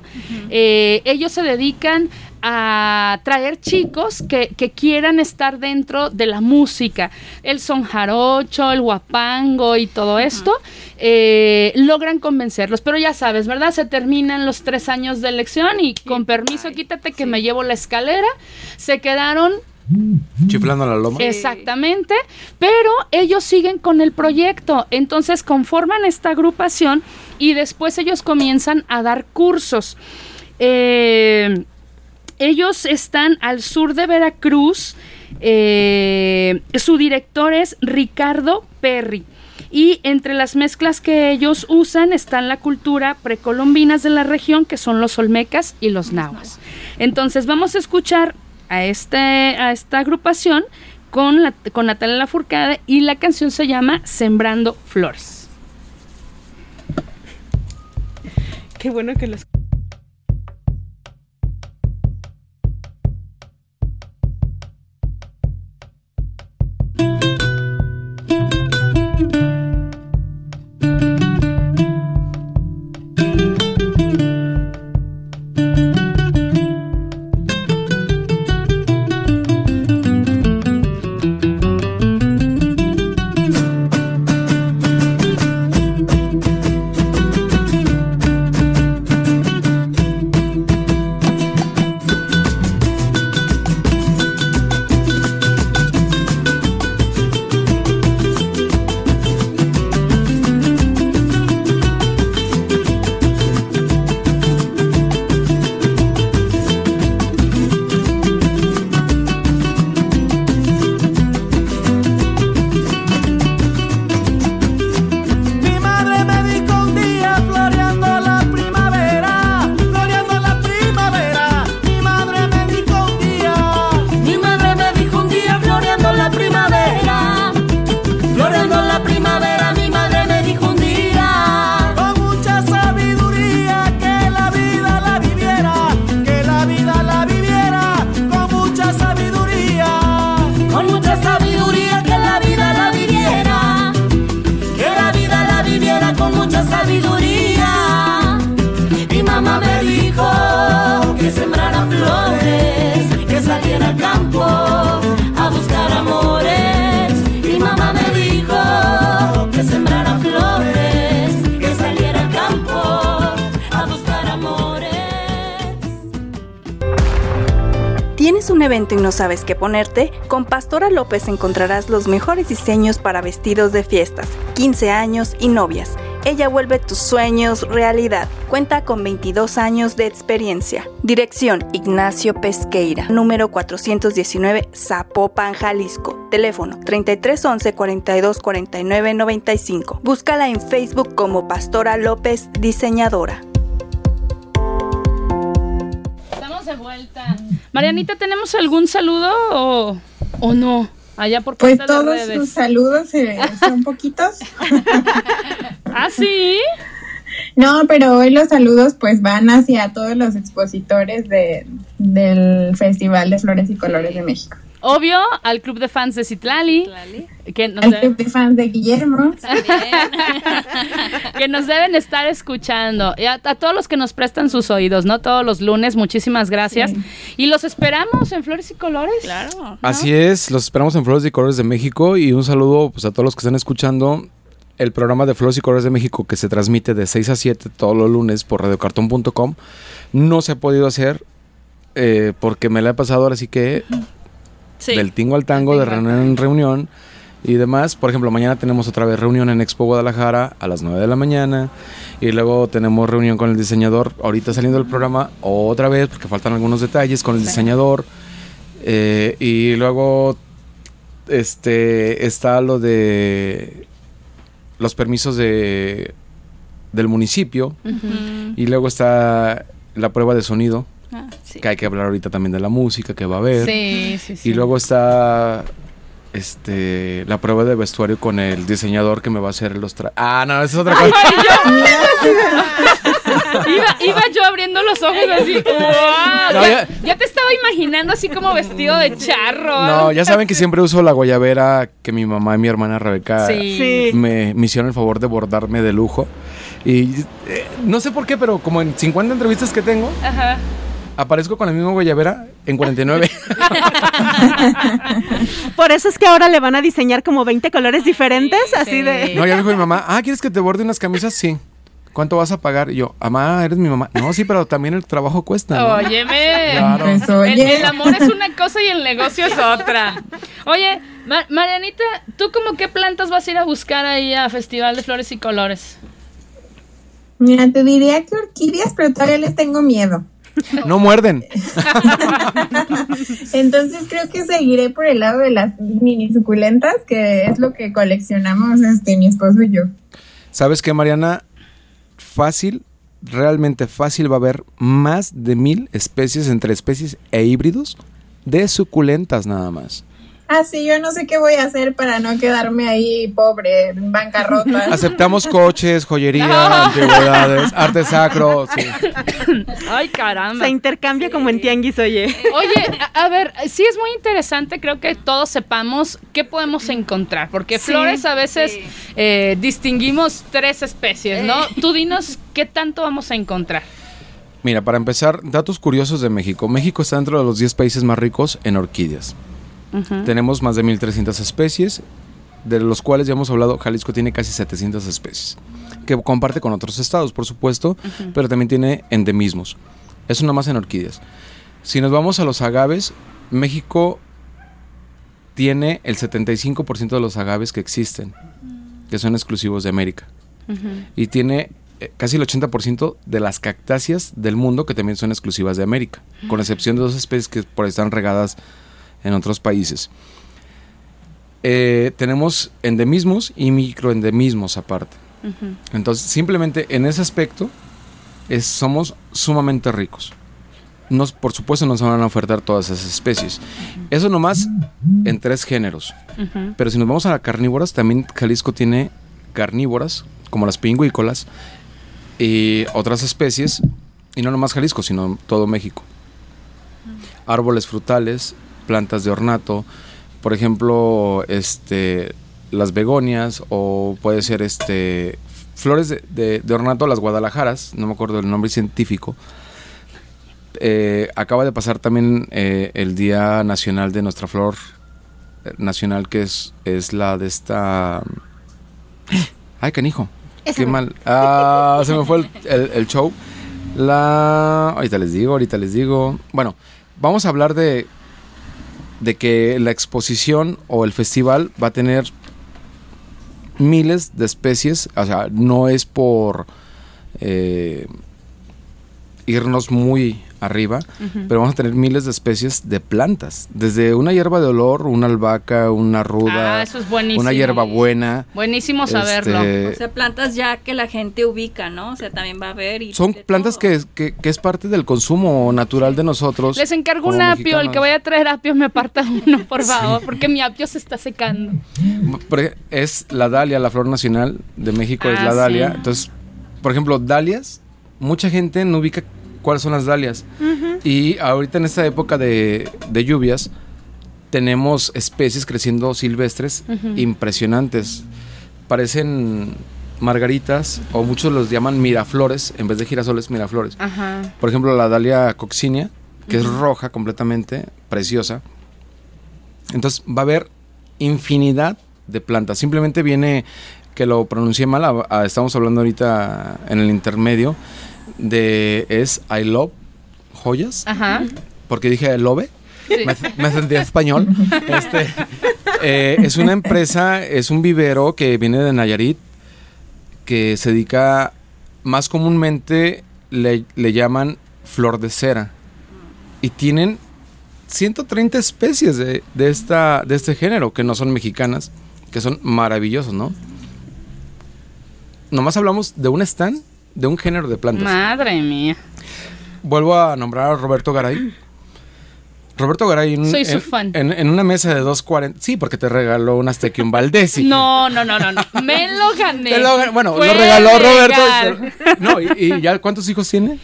Eh, ellos se dedican a traer chicos que, que quieran estar dentro de la música. El son jarocho, el guapango y todo esto. eh, logran convencerlos. Pero ya sabes, ¿verdad? Se terminan los tres años de elección y con permiso, quítate que me llevo la escalera. Se quedaron Chiflando la loma. Exactamente, pero ellos siguen con el proyecto, entonces conforman esta agrupación y después ellos comienzan a dar cursos. Eh, ellos están al sur de Veracruz, eh, su director es Ricardo Perry. Y entre las mezclas que ellos usan están la cultura precolombinas de la región, que son los olmecas y los nahuas. Entonces vamos a escuchar a, este, a esta agrupación con, la, con Natalia Lafourcade y la canción se llama Sembrando Flores. Qué bueno que los... sabes qué ponerte? Con Pastora López encontrarás los mejores diseños para vestidos de fiestas, 15 años y novias. Ella vuelve tus sueños realidad. Cuenta con 22 años de experiencia. Dirección Ignacio Pesqueira, número 419 Zapopan, Jalisco. Teléfono 3311 4249 95. Búscala en Facebook como Pastora López Diseñadora. De vuelta. Marianita, ¿tenemos algún saludo o, o no? Allá por Pues de todos redes. sus saludos eh, son poquitos. ¿Ah, sí? No, pero hoy los saludos pues van hacia todos los expositores de, del Festival de Flores y Colores de México. Obvio, al club de fans de Citlali. Que nos, Al club de fans de Guillermo. que nos deben estar escuchando. Y a, a todos los que nos prestan sus oídos, ¿no? Todos los lunes, muchísimas gracias. Y los esperamos en Flores y Colores. Claro. Así es, los esperamos en Flores y Colores de México y un saludo pues, a todos los que están escuchando el programa de Flores y Colores de México que se transmite de 6 a 7 todos los lunes por radiocartón.com. No se ha podido hacer eh, porque me la he pasado ahora sí que del tingo al tango, de reunión en reunión y demás. Por ejemplo, mañana tenemos otra vez reunión en Expo Guadalajara a las 9 de la mañana y luego tenemos reunión con el diseñador ahorita saliendo del programa otra vez porque faltan algunos detalles con el diseñador Eh, y luego este está lo de los permisos de del municipio y luego está la prueba de sonido Ah, sí. que hay que hablar ahorita también de la música que va a haber Sí, sí, sí. y luego está este la prueba de vestuario con el diseñador que me va a hacer los tra ah no esa es otra cosa Iba, iba yo abriendo los ojos así. ¡wow! No, ya, ya- te estaba imaginando así como vestido de charro. no ya saben que siempre uso la guayabera que mi mamá y mi hermana Rebeca. Sí. me, me hicieron el favor de bordarme de lujo y eh, no sé por qué pero como en 50 entrevistas que tengo Ajá. Aparezco con la misma guayabera en 49 Por eso es que ahora le van a diseñar como 20 colores diferentes, así de... No, ya dijo mi mamá, ah, ¿quieres que te borde unas camisas? Sí. ¿Cuánto vas a pagar? Y yo, mamá, eres mi mamá. No, sí, pero también el trabajo cuesta. ¿no? Óyeme. Claro. Pues El, oye, el amor es una cosa y el negocio es otra. Oye, Ma- Marianita, ¿tú como qué plantas vas a ir a buscar ahí a Festival de Flores y Colores? mira, te diría que orquídeas, pero todavía les tengo miedo. No muerden. Entonces creo que seguiré por el lado de las mini suculentas, que es lo que coleccionamos este mi esposo y yo. ¿Sabes qué, Mariana? Fácil, realmente fácil va a haber más de mil especies entre especies e híbridos de suculentas nada más. Ah, sí, yo no sé qué voy a hacer para no quedarme ahí pobre, en bancarrota. Aceptamos coches, joyería, antigüedades, arte sacro. sí. Ay, caramba. Se intercambia como en tianguis, oye. Oye, a, a ver, sí es muy interesante, creo que todos sepamos qué podemos encontrar, porque Sí, flores a veces sí. eh, distinguimos tres especies, ¿no? Tú dinos qué tanto vamos a encontrar. Mira, para empezar, datos curiosos de México. México está dentro de los 10 países más ricos en orquídeas. Tenemos más de 1.300 especies, de los cuales ya hemos hablado, Jalisco tiene casi 700 especies, que comparte con otros estados, por supuesto, pero también tiene endemismos. Eso nomás en orquídeas. Si nos vamos a los agaves, México tiene el 75% de los agaves que existen, que son exclusivos de América. Y tiene eh, casi el 80% de las cactáceas del mundo que también son exclusivas de América, con excepción de dos especies que por ahí están regadas en otros países. Eh, tenemos endemismos y microendemismos aparte. Entonces, simplemente en ese aspecto es- somos sumamente ricos. Nos, por supuesto, nos van a ofertar todas esas especies. Eso nomás en tres géneros. Pero si nos vamos a las carnívoras, también Jalisco tiene carnívoras, como las pingüícolas, y otras especies, y no nomás Jalisco, sino todo México. Árboles frutales, plantas de ornato, por ejemplo, este, las begonias, o puede ser este, flores de, de- de ornato, las guadalajaras, no me acuerdo el nombre científico. Eh, acaba de pasar también eh, el Día Nacional de nuestra flor eh, nacional, que es, es la de esta... Ay, canijo. Qué mal. Ah, se me fue el, el- el show. La... Ahorita les digo, ahorita les digo. Bueno, vamos a hablar de, de que la exposición o el festival va a tener miles de especies, o sea, no es por eh, irnos muy arriba, pero vamos a tener miles de especies de plantas, desde una hierba de olor, una albahaca, una ruda, Ah, eso es buenísimo. una hierba buena. Buenísimo saberlo. este, O sea, plantas ya que la gente ubica, ¿no? O sea, también va a ver. Y son plantas que, que- que es parte del consumo natural de nosotros. Les encargo un apio, el que vaya a traer apios me aparta uno, por favor, porque mi apio se está secando. Es la dalia, la flor nacional de México es Ah, la dalia. sí. Entonces, por ejemplo, dalias, mucha gente no ubica cuáles son las dalias. Y ahorita en esta época de, de lluvias, tenemos especies creciendo silvestres impresionantes. Parecen margaritas o muchos los llaman miraflores, en vez de girasoles, miraflores. Ajá. Por ejemplo, la Dalia coccinea, que es roja completamente, preciosa. Entonces va a haber infinidad de plantas. Simplemente viene, que lo pronuncié mal, a- a- estamos hablando ahorita en el intermedio, de es I love joyas, Ajá. porque dije I love. Sí. Me, me sentí español. Este, eh, es una empresa, es un vivero que viene de Nayarit, que se dedica, más comúnmente le, le llaman flor de cera. Y tienen 130 especies de, de esta, de este género, que no son mexicanas, que son maravillosos, ¿no? Nomás hablamos de un stand, de un género de plantas. Madre mía. Vuelvo a nombrar a Roberto Garay. Roberto Garay en, Soy su en- fan. En, en una mesa de 2.40. Sí, porque te regaló un Azteca un Valdesi. No, no, no, no, no. Me lo gané. Lo- bueno, Fue lo regaló Roberto. legal. No, y, y ya cuántos hijos tiene?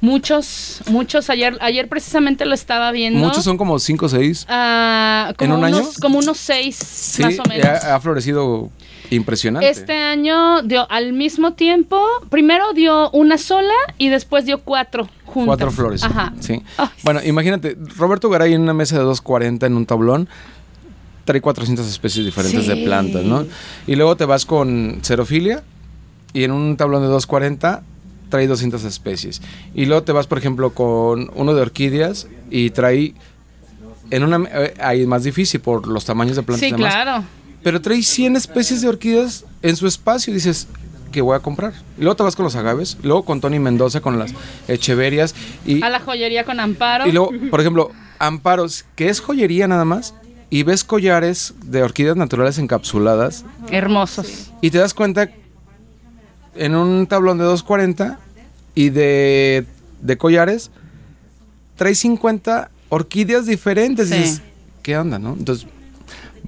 Muchos, muchos. Ayer, ayer precisamente lo estaba viendo. Muchos son como 5 o 6. Ah, ¿En un unos, año? Como unos seis, Sí, más o menos. ha, ha florecido impresionante. Este año dio al mismo tiempo, primero dio una sola y después dio cuatro juntas. Cuatro flores. Ajá. Sí. Ay, Bueno, imagínate, Roberto Garay en una mesa de 2.40 en un tablón trae 400 especies diferentes de plantas, ¿no? Y luego te vas con xerofilia y en un tablón de 2.40 trae 200 especies. Y luego te vas, por ejemplo, con uno de orquídeas y trae en una eh, ahí es más difícil por los tamaños de plantas Sí, demás. claro. Pero trae 100 especies de orquídeas en su espacio y dices, ¿qué voy a comprar? Y luego te vas con los agaves, luego con Tony Mendoza, con las echeverias y, A la joyería con amparo. y luego, por ejemplo, amparos, que es joyería nada más, y ves collares de orquídeas naturales encapsuladas Hermosos. y te das cuenta en un tablón de 240 y de, de collares trae 50 orquídeas diferentes. Sí. Y dices, ¿qué onda, no? Entonces,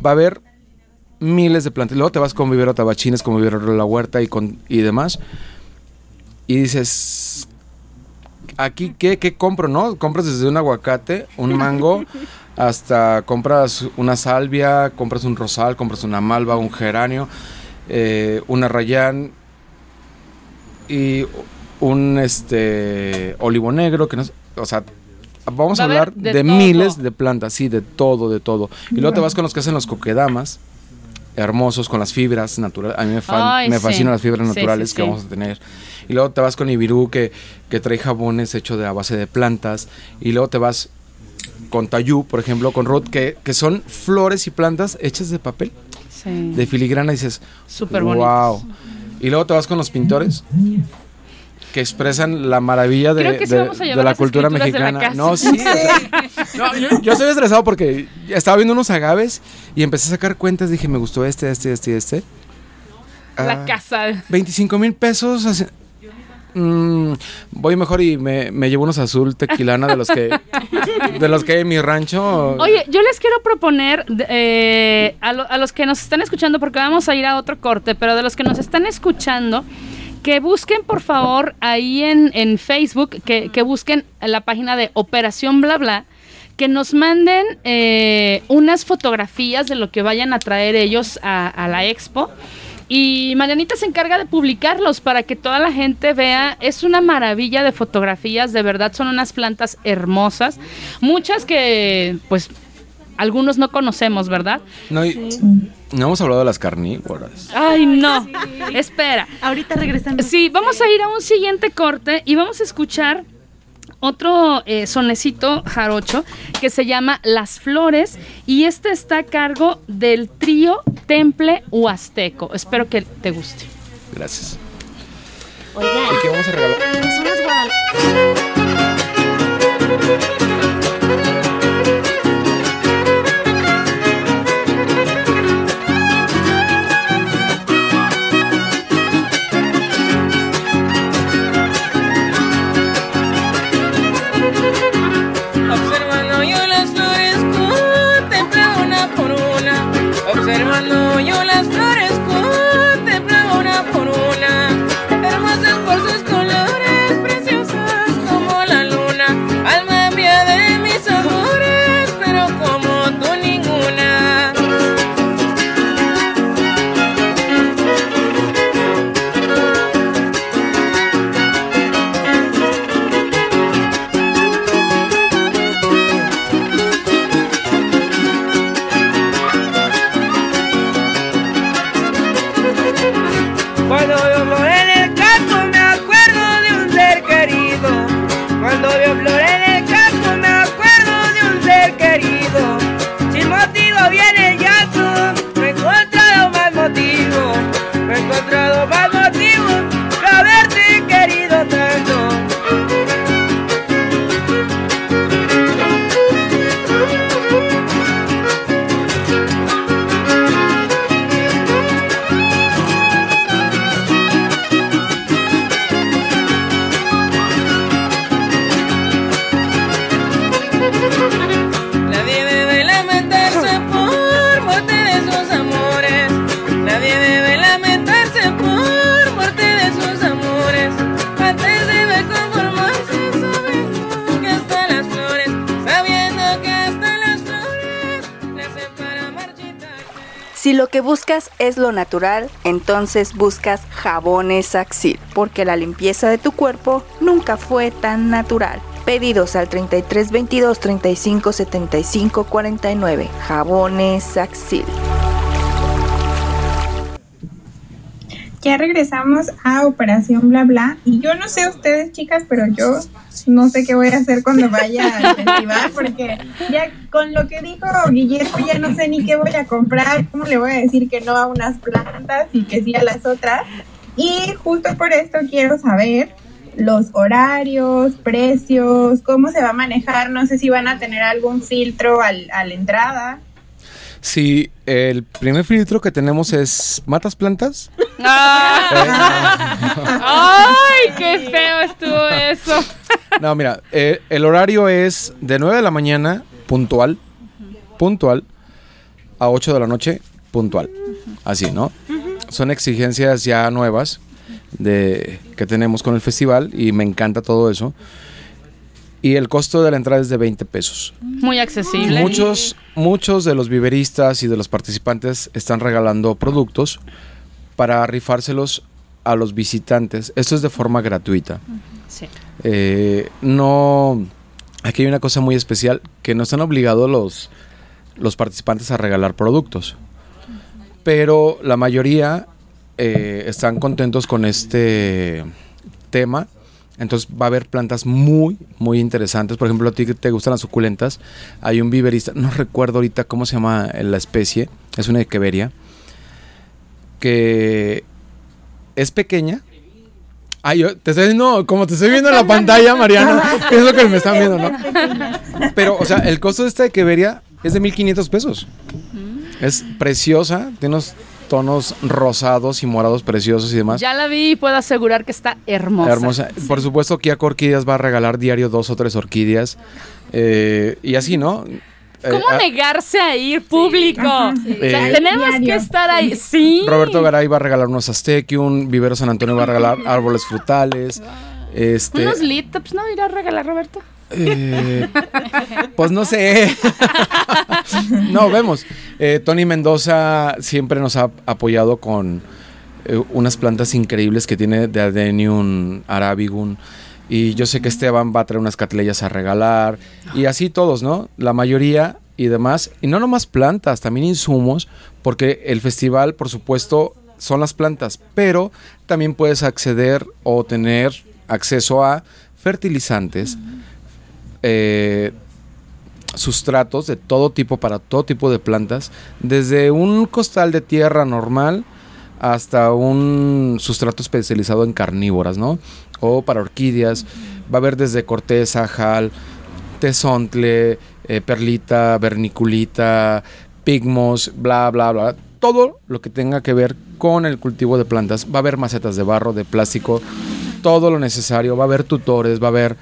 va a haber miles de plantas. Luego te vas con vivero tabachines, con vivero de la huerta y, con, y demás. Y dices, aquí, ¿qué, ¿qué compro, no? Compras desde un aguacate, un mango, hasta compras una salvia, compras un rosal, compras una malva, un geranio, eh, una rayán y un este olivo negro, que no, o sea, vamos Va a hablar de de, miles de plantas, sí, de todo, de todo. Y luego te vas con los que hacen los coquedamas, hermosos, con las fibras naturales. A mí me, fa- Ay, me sí. fascinan las fibras naturales sí, que vamos a tener. Y luego te vas con Ibirú, que, que trae jabones hechos de a base de plantas. Y luego te vas con Tayú, por ejemplo, con Ruth, que, que son flores y plantas hechas de papel, Sí. de filigrana. Y dices, Súper wow. bonitos. Y luego te vas con los pintores que expresan la maravilla de, Creo que sí de- vamos a de llevar la cultura escrituras de la mexicana. no, sí. o sea, no, yo, yo estoy estresado porque estaba viendo unos agaves y empecé a sacar cuentas. Dije, me gustó este, este, este y este. La Ah, casa. 25 mil pesos. así- Mm, voy mejor y me, me llevo unos azul tequilana de los que de los que hay en mi rancho. Oye, yo les quiero proponer eh, a, lo- a los que nos están escuchando, porque vamos a ir a otro corte, pero de los que nos están escuchando, que busquen por favor ahí en, en Facebook, que, que busquen la página de Operación Bla Bla, que nos manden eh, unas fotografías de lo que vayan a traer ellos a, a la expo. Y Marianita se encarga de publicarlos para que toda la gente vea. Es una maravilla de fotografías, de verdad son unas plantas hermosas. Muchas que, pues, algunos no conocemos, ¿verdad? No, y- no hemos hablado de las carnívoras. Ay, no. Espera. Ahorita regresando. Sí, vamos a ir a un siguiente corte y vamos a escuchar otro eh, sonecito jarocho que se llama Las Flores y este está a cargo del trío Temple Huasteco. Espero que te guste. Gracias. Oigan, ¿Y qué vamos a regalar? Lo que buscas es lo natural, entonces buscas jabones Axil, porque la limpieza de tu cuerpo nunca fue tan natural. Pedidos al 33 22 35 75 49. Jabones Axil. Ya regresamos a Operación Bla Bla. Y yo no sé ustedes, chicas, pero yo no sé qué voy a hacer cuando vaya al festival, porque ya con lo que dijo Guillermo, ya no sé ni qué voy a comprar, cómo le voy a decir que no a unas plantas y que sí a las otras. Y justo por esto quiero saber los horarios, precios, cómo se va a manejar. No sé si van a tener algún filtro al- a la entrada. Sí, el primer filtro que tenemos es ¿matas plantas? ¡Ay, qué feo estuvo eso! No, mira, eh, el horario es de 9 de la mañana, puntual, puntual, a 8 de la noche, puntual. Así, ¿no? Son exigencias ya nuevas de, que tenemos con el festival y me encanta todo eso. Y el costo de la entrada es de 20 pesos. Muy accesible. Muchos, muchos de los viveristas y de los participantes están regalando productos para rifárselos a los visitantes. Esto es de forma gratuita. Sí. Eh, no. Aquí hay una cosa muy especial: que no están obligados los, los participantes a regalar productos. Pero la mayoría eh, están contentos con este tema. Entonces va a haber plantas muy, muy interesantes. Por ejemplo, a ti que te gustan las suculentas, hay un viverista, no recuerdo ahorita cómo se llama la especie, es una equeveria, que es pequeña. Ay, yo te estoy viendo, como te estoy viendo en la pantalla, que es lo que me están viendo, ¿no? Pero, o sea, el costo de esta equeveria es de 1500 pesos. Es preciosa, tiene unos tonos rosados y morados preciosos y demás. Ya la vi y puedo asegurar que está hermosa. Hermosa. Por supuesto, Kia Orquídeas va a regalar diario dos o tres orquídeas. eh, y así, ¿no? Eh, ¿Cómo ah, negarse a ir público? Ajá. O sea, Eh, tenemos que estar ahí. Sí. Roberto Garay va a regalar unos Aztequium, Vivero San Antonio va a regalar árboles frutales. Este, Unos litops, ¿no? ¿Irá a regalar Roberto? Eh, pues no sé. no, vemos. Eh, Tony Mendoza siempre nos ha apoyado con eh, unas plantas increíbles que tiene de Adenium, Arabigum. Y yo sé que Esteban va a traer unas catleyas a regalar. Y así todos, ¿no? La mayoría y demás. Y no nomás plantas, también insumos. Porque el festival, por supuesto, son las plantas. Pero también puedes acceder o tener acceso a fertilizantes, eh, sustratos de todo tipo para todo tipo de plantas, desde un costal de tierra normal hasta un sustrato especializado en carnívoras, ¿no? O para orquídeas. Va a haber desde corteza, jal, tesontle, eh, perlita, verniculita, pigmos, bla, bla, bla. Todo lo que tenga que ver con el cultivo de plantas. Va a haber macetas de barro, de plástico, todo lo necesario. Va a haber tutores, va a haber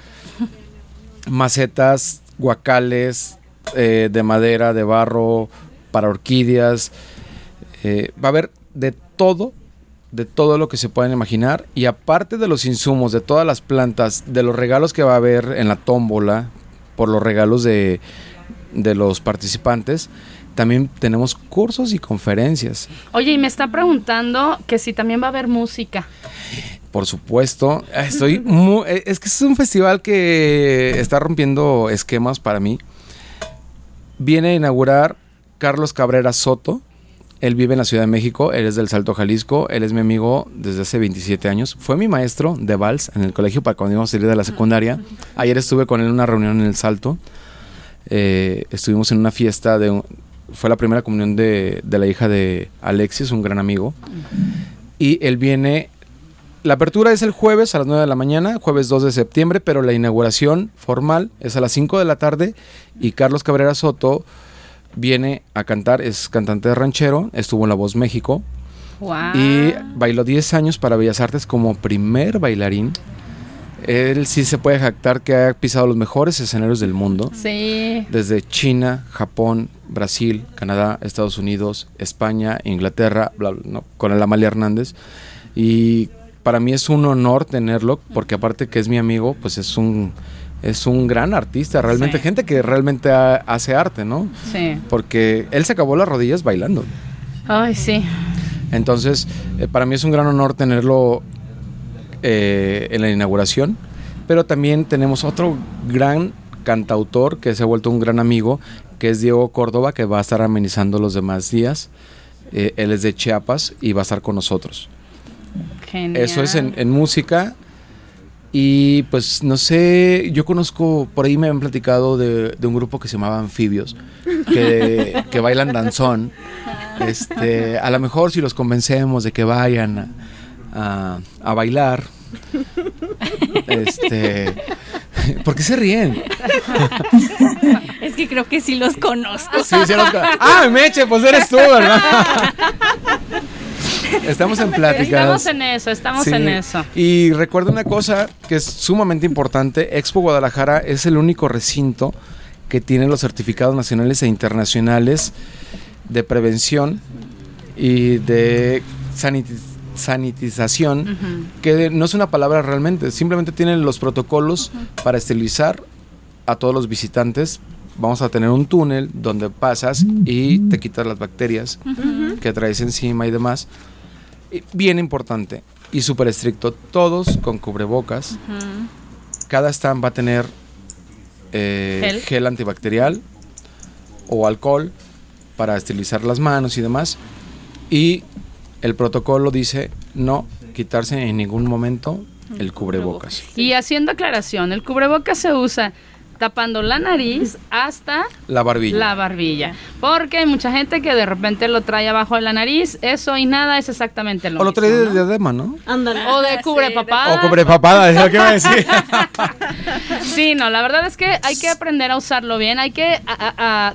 macetas, guacales eh, de madera, de barro, para orquídeas. Eh, va a haber de todo, de todo lo que se puedan imaginar. Y aparte de los insumos, de todas las plantas, de los regalos que va a haber en la tómbola, por los regalos de, de los participantes, también tenemos cursos y conferencias. Oye, y me está preguntando que si también va a haber música. Por supuesto, estoy muy, eh, es que es un festival que está rompiendo esquemas para mí. Viene a inaugurar Carlos Cabrera Soto. Él vive en la Ciudad de México, él es del Salto Jalisco, él es mi amigo desde hace 27 años. Fue mi maestro de vals en el colegio para cuando íbamos a salir de la secundaria. Ayer estuve con él en una reunión en el Salto. Eh, estuvimos en una fiesta de, fue la primera comunión de, de, la hija de Alexis, un gran amigo. Y él viene la apertura es el jueves a las 9 de la mañana, jueves 2 de septiembre, pero la inauguración formal es a las 5 de la tarde y Carlos Cabrera Soto viene a cantar, es cantante de ranchero, estuvo en La Voz México y bailó 10 años para Bellas Artes como primer bailarín. Él sí se puede jactar que ha pisado los mejores escenarios del mundo. Sí. Desde China, Japón, Brasil, Canadá, Estados Unidos, España, Inglaterra, con el Amalia Hernández. Y para mí es un honor tenerlo, porque aparte que es mi amigo, pues es un es un gran artista, realmente, gente que realmente hace arte, ¿no? Sí. Porque él se acabó las rodillas bailando. Ay, sí. Entonces, eh, para mí es un gran honor tenerlo eh, en la inauguración, pero también tenemos otro gran cantautor que se ha vuelto un gran amigo, que es Diego Córdoba, que va a estar amenizando los demás días. Eh, él es de Chiapas y va a estar con nosotros. Eso es en, música. Y pues no sé, yo conozco, por ahí me han platicado de, un grupo que se llamaba Anfibios, que, que, bailan danzón. Este, a lo mejor si los convencemos de que vayan a, a, bailar, este, ¿por qué se ríen? Es que creo que sí los conozco. Sí, sí los conozco. Ah, Meche, pues eres tú, ¿verdad? Estamos en pláticas. Estamos en eso, estamos en eso. Y recuerda una cosa que es sumamente importante, Expo Guadalajara es el único recinto que tiene los certificados nacionales e internacionales de prevención y de sanitización, que no es una palabra realmente, simplemente tienen los protocolos para esterilizar a todos los visitantes. Vamos a tener un túnel donde pasas y te quitas las bacterias que traes encima y demás bien importante y súper estricto, todos con cubrebocas. Cada stand va a tener eh, ¿Gel? antibacterial o alcohol para estilizar las manos y demás. Y el protocolo dice no quitarse en ningún momento el cubrebocas. Y haciendo aclaración, el cubrebocas se usa tapando la nariz hasta la barbilla. La barbilla. Porque hay mucha gente que de repente lo trae abajo de la nariz, eso y nada es exactamente lo mismo. O lo trae de diadema, ¿no? O de cubrepapada. O cubrepapada, es lo que iba a decir. sí, no, la verdad es que hay que aprender a usarlo bien, hay que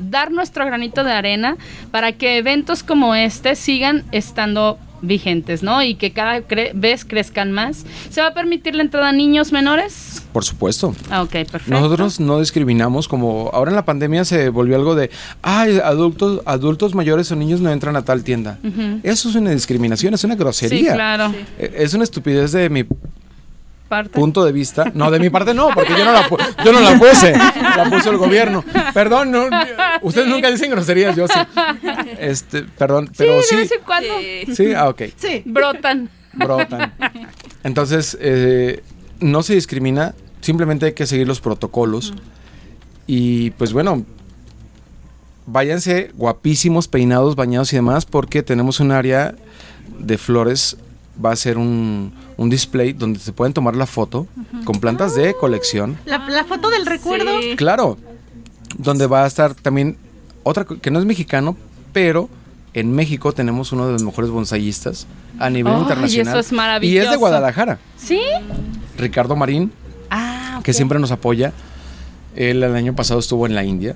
dar nuestro granito de arena para que eventos como este sigan estando vigentes, ¿no? Y que cada vez crezcan más. ¿Se va a permitir la entrada a niños menores? Por supuesto. Ah, ok, perfecto. Nosotros no discriminamos, como ahora en la pandemia se volvió algo de, ay, adultos, adultos mayores o niños no entran a tal tienda. Eso es una discriminación, es una grosería. Sí, claro. E, es una estupidez de mi punto de vista. No, de mi parte no, porque yo no la, yo no la puse, la puso el gobierno. Perdón, no, ustedes nunca dicen groserías, yo sí. Este, perdón, pero sí. sí. Sí, ah, ok. Sí, brotan. Brotan. Entonces, eh, no se discrimina, simplemente hay que seguir los protocolos. Y pues bueno, váyanse guapísimos, peinados, bañados y demás, porque tenemos un área de flores va a ser un, un display donde se pueden tomar la foto con plantas de colección. La, la foto del recuerdo. Claro, donde va a estar también otra que no es mexicano, pero en México tenemos uno de los mejores bonsayistas a nivel internacional. eso es Y es maravilloso. de Guadalajara, ¿Sí? Ricardo Marín, Ah, que siempre nos apoya. Él el año pasado estuvo en la India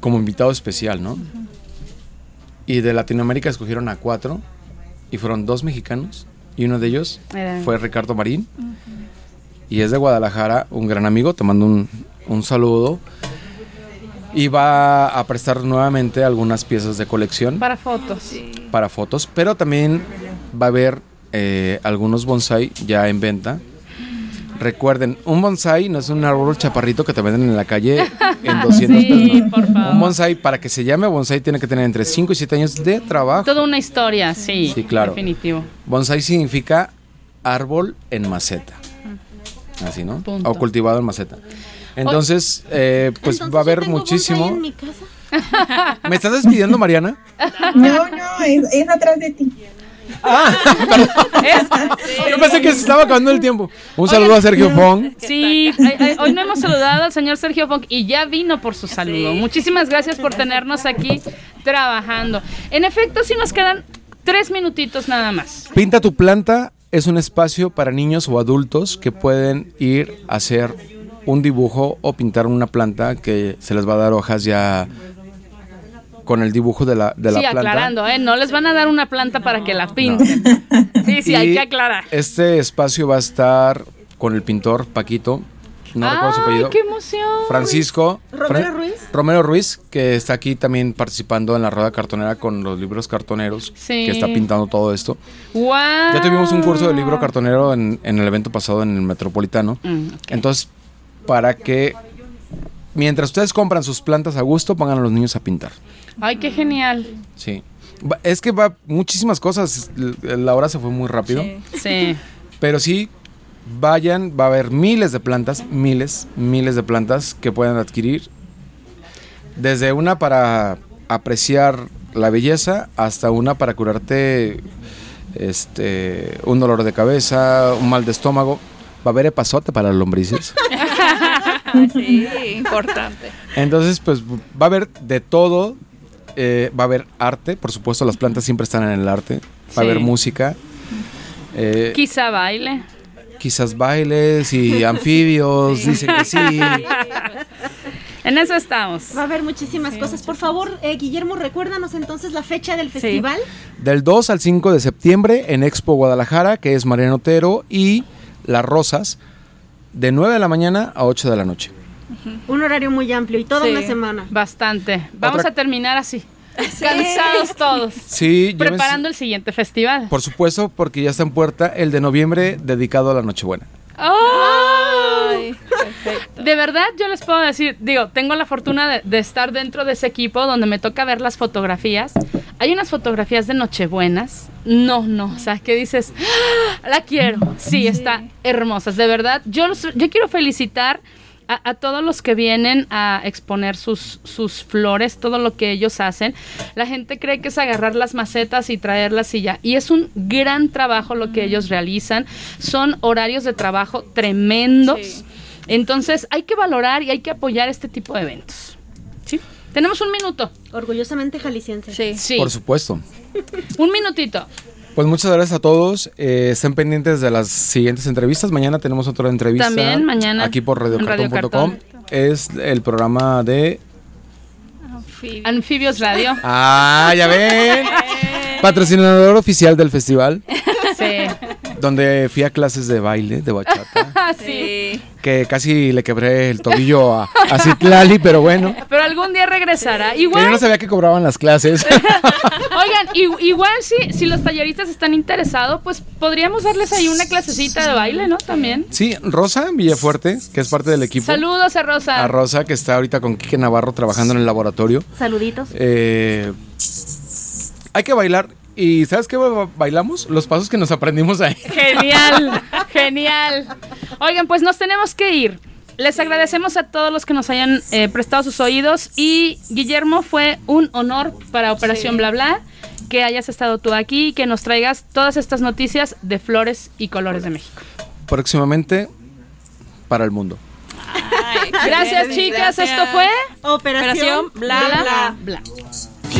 como invitado especial, ¿no? Y de Latinoamérica escogieron a cuatro y fueron dos mexicanos y uno de ellos Era- fue Ricardo Marín y es de Guadalajara, un gran amigo, te mando un, un saludo. Y va a prestar nuevamente algunas piezas de colección Para fotos. para fotos, pero también va a haber eh, algunos bonsai ya en venta. Recuerden, un bonsai no es un árbol chaparrito que te venden en la calle en 200 Sí, pesos. no. por favor. Un bonsai, para que se llame bonsai, tiene que tener entre 5 y 7 años de trabajo. Toda una historia, sí. Sí, claro. Definitivo. Bonsai significa árbol en maceta. Así, ¿no? Punto. O cultivado en maceta. Entonces, eh, pues Entonces va a yo haber tengo muchísimo. bonsai en mi casa. ¿Me estás despidiendo, Mariana? No, no, es, es atrás de ti. Yo pensé que se estaba acabando el tiempo. Un saludo a Sergio Fong. Sí, hoy no hemos saludado al señor Sergio Funk y ya vino por su saludo. Muchísimas gracias por tenernos aquí trabajando. En efecto, sí nos quedan tres minutitos nada más. Pinta tu planta es un espacio para niños o adultos que pueden ir a hacer un dibujo o pintar una planta que se les va a dar hojas ya con el dibujo de la, de la sí, planta. aclarando, ¿eh? No les van a dar una planta para que la pinten. Sí, sí, hay que aclarar. Este espacio va a estar con el pintor Paquito, no recuerdo su ¡Ay, apellido. qué emoción! Francisco ¿Romero Fra- Ruiz? Romero Ruiz, que está aquí también participando en la rueda cartonera con los libros cartoneros, Sí. que está pintando todo esto. ¡Wow! Ya tuvimos un curso de libro cartonero en, en el evento pasado en el Metropolitano. Mm. Entonces, para que mientras ustedes compran sus plantas a gusto, pongan a los niños a pintar. ¡Ay, qué genial! Sí. Es que va muchísimas cosas. La hora se fue muy rápido. Sí. Pero sí, vayan, va a haber miles de plantas, miles, miles de plantas que pueden adquirir. Desde una para apreciar la belleza hasta una para curarte este un dolor de cabeza, un mal de estómago. Va a haber epazote para las lombrices. Sí, importante. Entonces, pues va a haber de todo. Eh, va a haber arte, por supuesto, las plantas siempre están en el arte. Va a haber música. eh, Quizá baile. quizás bailes y anfibios, dicen que sí. En eso estamos. Va a haber muchísimas cosas. Por favor, eh, Guillermo, recuérdanos entonces la fecha del festival. Del 2 al 5 de septiembre en Expo Guadalajara, que es Mariano Otero y Las Rosas, de 9 de la mañana a 8 de la noche. Un horario muy amplio y toda Sí. una semana. Bastante. Vamos Otra- a terminar así. Cansados todos. Sí, Preparando el siguiente festival. Por supuesto, porque ya está en puerta el de noviembre dedicado a la Nochebuena. Ay, perfecto. De verdad, yo les puedo decir, digo, tengo la fortuna de, de estar dentro de ese equipo donde me toca ver las fotografías. Hay unas fotografías de Nochebuenas. No, no, o sea, que dices, "Ah, la quiero. Sí, está hermosas. De verdad, yo, los- yo quiero felicitar a, a todos los que vienen a exponer sus, sus flores, todo lo que ellos hacen. La gente cree que es agarrar las macetas y traerlas y ya. Y es un gran trabajo lo que ellos realizan. Son horarios de trabajo tremendos. Sí. Entonces hay que valorar y hay que apoyar este tipo de eventos. ¿Sí? Tenemos un minuto. Orgullosamente jalisciense. Sí. Sí. Por supuesto. Un minutito. Pues muchas gracias a todos. Eh, estén pendientes de las siguientes entrevistas. Mañana tenemos otra entrevista. También, mañana, Aquí por en Radio radiocartón.com. Es el programa de... Anfibios Radio. Ah, ya ven. Patrocinador oficial del festival. Sí. Donde fui a clases de baile, de bachata. Ah, sí. Que casi le quebré el tobillo a, a Citlali, pero bueno. Pero algún día regresará. Que yo Igual, no sabía que cobraban las clases. oigan, igual si, si los talleristas están interesados, pues podríamos darles ahí una clasecita de baile, ¿no? También. Sí, Rosa Villafuerte, que es parte del equipo. Saludos a Rosa. A Rosa, que está ahorita con Quique Navarro trabajando en el laboratorio. Saluditos. Eh, hay que bailar. ¿Y sabes qué ba- bailamos? Los pasos que nos aprendimos ahí. Genial, genial. Oigan, pues nos tenemos que ir. Les agradecemos a todos los que nos hayan eh, prestado sus oídos y Guillermo fue un honor para Operación Sí. Bla Bla que hayas estado tú aquí y que nos traigas todas estas noticias de flores y colores de México. Próximamente para el mundo. Gracias, chicas. Esto fue Operación, bla, bla, bla.